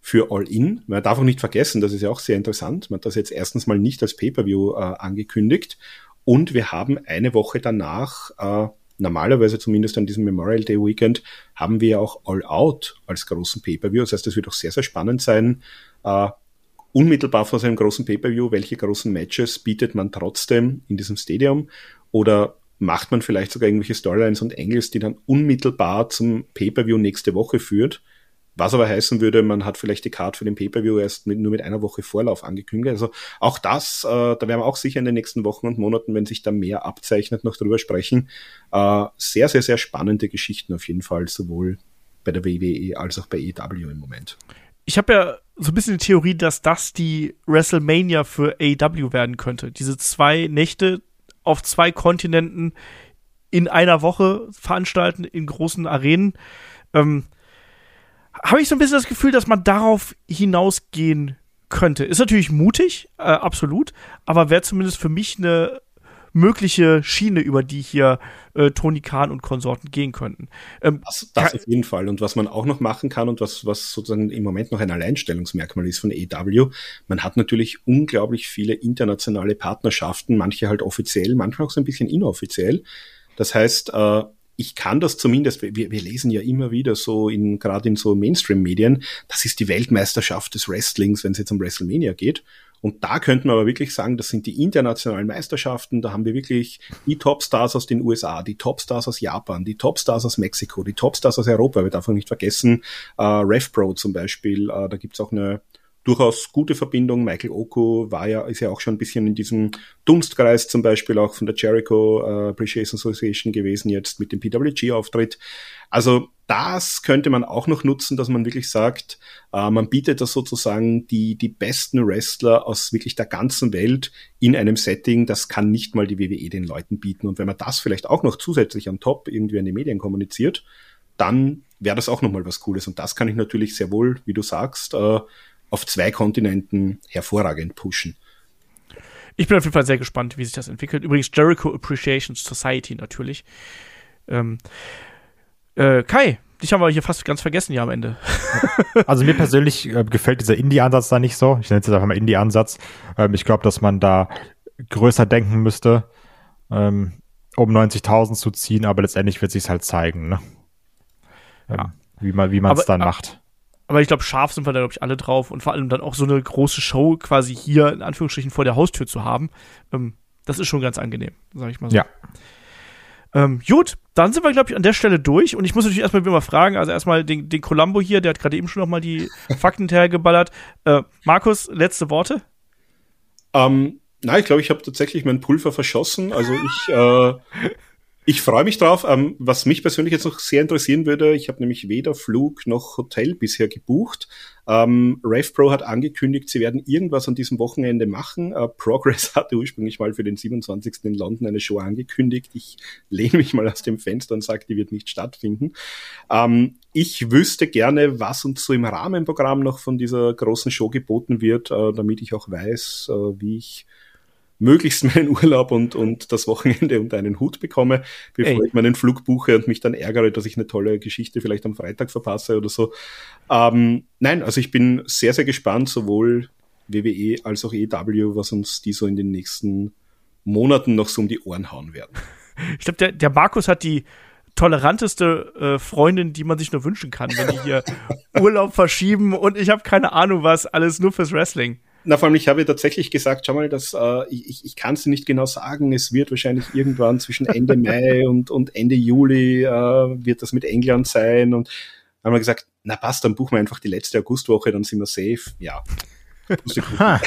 für All-In. Man darf auch nicht vergessen, das ist ja auch sehr interessant, man hat das jetzt erstens mal nicht als Pay-Per-View äh, angekündigt und wir haben eine Woche danach, äh, normalerweise zumindest an diesem Memorial Day Weekend, haben wir ja auch All Out als großen Pay-Per-View. Das heißt, es wird auch sehr, sehr spannend sein, äh, unmittelbar vor seinem großen Pay-Per-View, welche großen Matches bietet man trotzdem in diesem Stadium oder macht man vielleicht sogar irgendwelche Storylines und Angles, die dann unmittelbar zum Pay-Per-View nächste Woche führt was aber heißen würde, man hat vielleicht die Card für den Pay-Per-View erst mit, nur mit einer Woche Vorlauf angekündigt. Also auch das, äh, da werden wir auch sicher in den nächsten Wochen und Monaten, wenn sich da mehr abzeichnet, noch drüber sprechen. Äh, sehr, sehr, sehr spannende Geschichten auf jeden Fall, sowohl bei der WWE als auch bei EW im Moment. Ich habe ja so ein bisschen die Theorie, dass das die WrestleMania für AEW werden könnte. Diese zwei Nächte auf zwei Kontinenten in einer Woche veranstalten in großen Arenen. Ähm, habe ich so ein bisschen das Gefühl, dass man darauf hinausgehen könnte. Ist natürlich mutig, äh, absolut, aber wäre zumindest für mich eine mögliche Schiene, über die hier äh, Tony Khan und Konsorten gehen könnten. Ähm, das, das auf jeden Fall. Und was man auch noch machen kann und was, was sozusagen im Moment noch ein Alleinstellungsmerkmal ist von EW, man hat natürlich unglaublich viele internationale Partnerschaften, manche halt offiziell, manchmal auch so ein bisschen inoffiziell. Das heißt, äh, ich kann das zumindest, wir, wir lesen ja immer wieder so in, gerade in so Mainstream-Medien, das ist die Weltmeisterschaft des Wrestlings, wenn es jetzt um WrestleMania geht. Und da könnten wir aber wirklich sagen, das sind die internationalen Meisterschaften. Da haben wir wirklich die Topstars aus den USA, die Topstars aus Japan, die Topstars aus Mexiko, die Topstars aus Europa. Wir dürfen nicht vergessen, äh, RevPro zum Beispiel. Äh, da gibt's auch eine durchaus gute Verbindung. Michael Oko war ja, ist ja auch schon ein bisschen in diesem Dunstkreis zum Beispiel auch von der Jericho uh, Appreciation Association gewesen, jetzt mit dem PWG-Auftritt. Also das könnte man auch noch nutzen, dass man wirklich sagt, uh, man bietet da sozusagen die, die besten Wrestler aus wirklich der ganzen Welt in einem Setting, das kann nicht mal die WWE den Leuten bieten. Und wenn man das vielleicht auch noch zusätzlich am Top irgendwie an die Medien kommuniziert, dann wäre das auch nochmal was Cooles. Und das kann ich natürlich sehr wohl, wie du sagst, uh, auf zwei Kontinenten hervorragend pushen. Ich bin auf jeden Fall sehr gespannt, wie sich das entwickelt. Übrigens Jericho Appreciation Society natürlich. Ähm, äh, Kai, dich haben wir hier fast ganz vergessen ja am Ende. Also mir persönlich äh, gefällt dieser Indie-Ansatz da nicht so. Ich nenne es jetzt einfach mal Indie-Ansatz. Ähm, ich glaube, dass man da größer denken müsste, ähm, um 90.000 zu ziehen, aber letztendlich wird sich halt zeigen, ne? Ja. Ähm, wie man wie man es dann macht. Aber ich glaube, scharf sind wir da, glaube ich, alle drauf. Und vor allem dann auch so eine große Show quasi hier in Anführungsstrichen vor der Haustür zu haben. Ähm, das ist schon ganz angenehm, sage ich mal so. Ja. Ähm, gut, dann sind wir, glaube ich, an der Stelle durch. Und ich muss natürlich erstmal wieder mal fragen, also erstmal den, den Columbo hier, der hat gerade eben schon noch mal die Fakten hinterhergeballert. Äh, Markus, letzte Worte? Ähm, nein, ich glaube, ich habe tatsächlich mein Pulver verschossen. Also ich äh, ich freue mich drauf. Ähm, was mich persönlich jetzt noch sehr interessieren würde, ich habe nämlich weder Flug noch Hotel bisher gebucht. Ähm, RevPro hat angekündigt, sie werden irgendwas an diesem Wochenende machen. Äh, Progress hatte ursprünglich mal für den 27. in London eine Show angekündigt. Ich lehne mich mal aus dem Fenster und sage, die wird nicht stattfinden. Ähm, ich wüsste gerne, was uns so im Rahmenprogramm noch von dieser großen Show geboten wird, äh, damit ich auch weiß, äh, wie ich möglichst meinen Urlaub und, und das Wochenende unter einen Hut bekomme, bevor Ey. ich meinen Flug buche und mich dann ärgere, dass ich eine tolle Geschichte vielleicht am Freitag verpasse oder so. Ähm, nein, also ich bin sehr, sehr gespannt, sowohl WWE als auch EW, was uns die so in den nächsten Monaten noch so um die Ohren hauen werden. Ich glaube, der, der Markus hat die toleranteste äh, Freundin, die man sich nur wünschen kann, wenn die hier Urlaub verschieben und ich habe keine Ahnung was, alles nur fürs Wrestling. Na, vor allem, ich habe tatsächlich gesagt, schau mal, dass, äh, ich, ich kann es nicht genau sagen, es wird wahrscheinlich irgendwann zwischen Ende Mai und, und Ende Juli äh, wird das mit England sein und haben wir gesagt, na passt, dann buchen wir einfach die letzte Augustwoche, dann sind wir safe. Ja.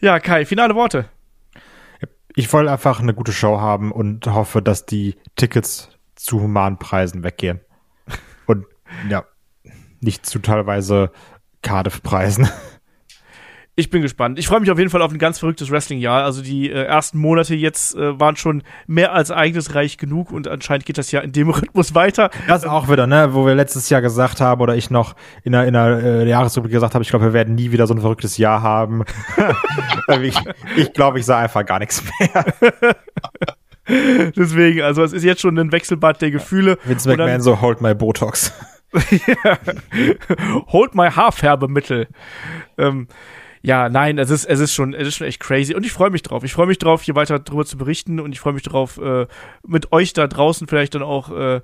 ja, Kai, finale Worte. Ich wollte einfach eine gute Show haben und hoffe, dass die Tickets zu humanen Preisen weggehen. Und ja, nicht zu teilweise Cardiff-Preisen. Ich bin gespannt. Ich freue mich auf jeden Fall auf ein ganz verrücktes Wrestling-Jahr. Also die äh, ersten Monate jetzt äh, waren schon mehr als ereignisreich genug und anscheinend geht das ja in dem Rhythmus weiter. Das auch wieder, ne, wo wir letztes Jahr gesagt haben oder ich noch in der, in der äh, Jahresrubrik gesagt habe, ich glaube, wir werden nie wieder so ein verrücktes Jahr haben. ich ich glaube, ich sah einfach gar nichts mehr. Deswegen, also es ist jetzt schon ein Wechselbad der Gefühle. Vince McMahon so, hold my Botox. hold my Haarfärbemittel. Ähm, ja, nein, es ist, es ist schon, es ist schon echt crazy. Und ich freue mich drauf. Ich freue mich drauf, hier weiter drüber zu berichten und ich freue mich drauf, äh, mit euch da draußen vielleicht dann auch äh,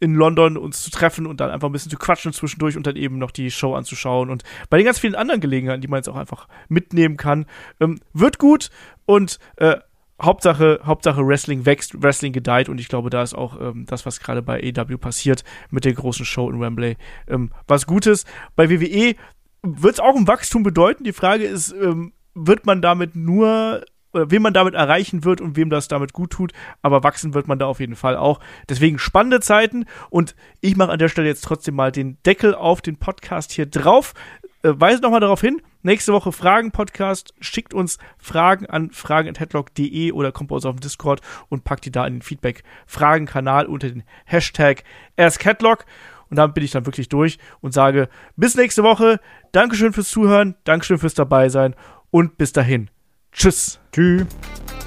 in London uns zu treffen und dann einfach ein bisschen zu quatschen zwischendurch und dann eben noch die Show anzuschauen und bei den ganz vielen anderen Gelegenheiten, die man jetzt auch einfach mitnehmen kann. Ähm, wird gut und äh, Hauptsache, Hauptsache Wrestling wächst, Wrestling gedeiht und ich glaube, da ist auch ähm, das, was gerade bei AW passiert mit der großen Show in Wembley, ähm, was Gutes. Bei WWE wird es auch ein Wachstum bedeuten. Die Frage ist, ähm, wird man damit nur oder wem man damit erreichen wird und wem das damit gut tut, aber wachsen wird man da auf jeden Fall auch. Deswegen spannende Zeiten und ich mache an der Stelle jetzt trotzdem mal den Deckel auf den Podcast hier drauf. Äh, weise nochmal darauf hin, nächste Woche Fragen-Podcast, schickt uns Fragen an fragen.headlock.de oder kommt bei uns auf den Discord und packt die da in den Feedback-Fragen-Kanal unter den Hashtag AskHeadlock. Und damit bin ich dann wirklich durch und sage bis nächste Woche. Dankeschön fürs Zuhören, Dankeschön fürs Dabeisein und bis dahin. Tschüss. Tschüss.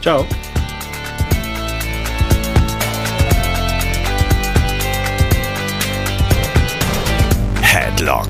Ciao. Headlock,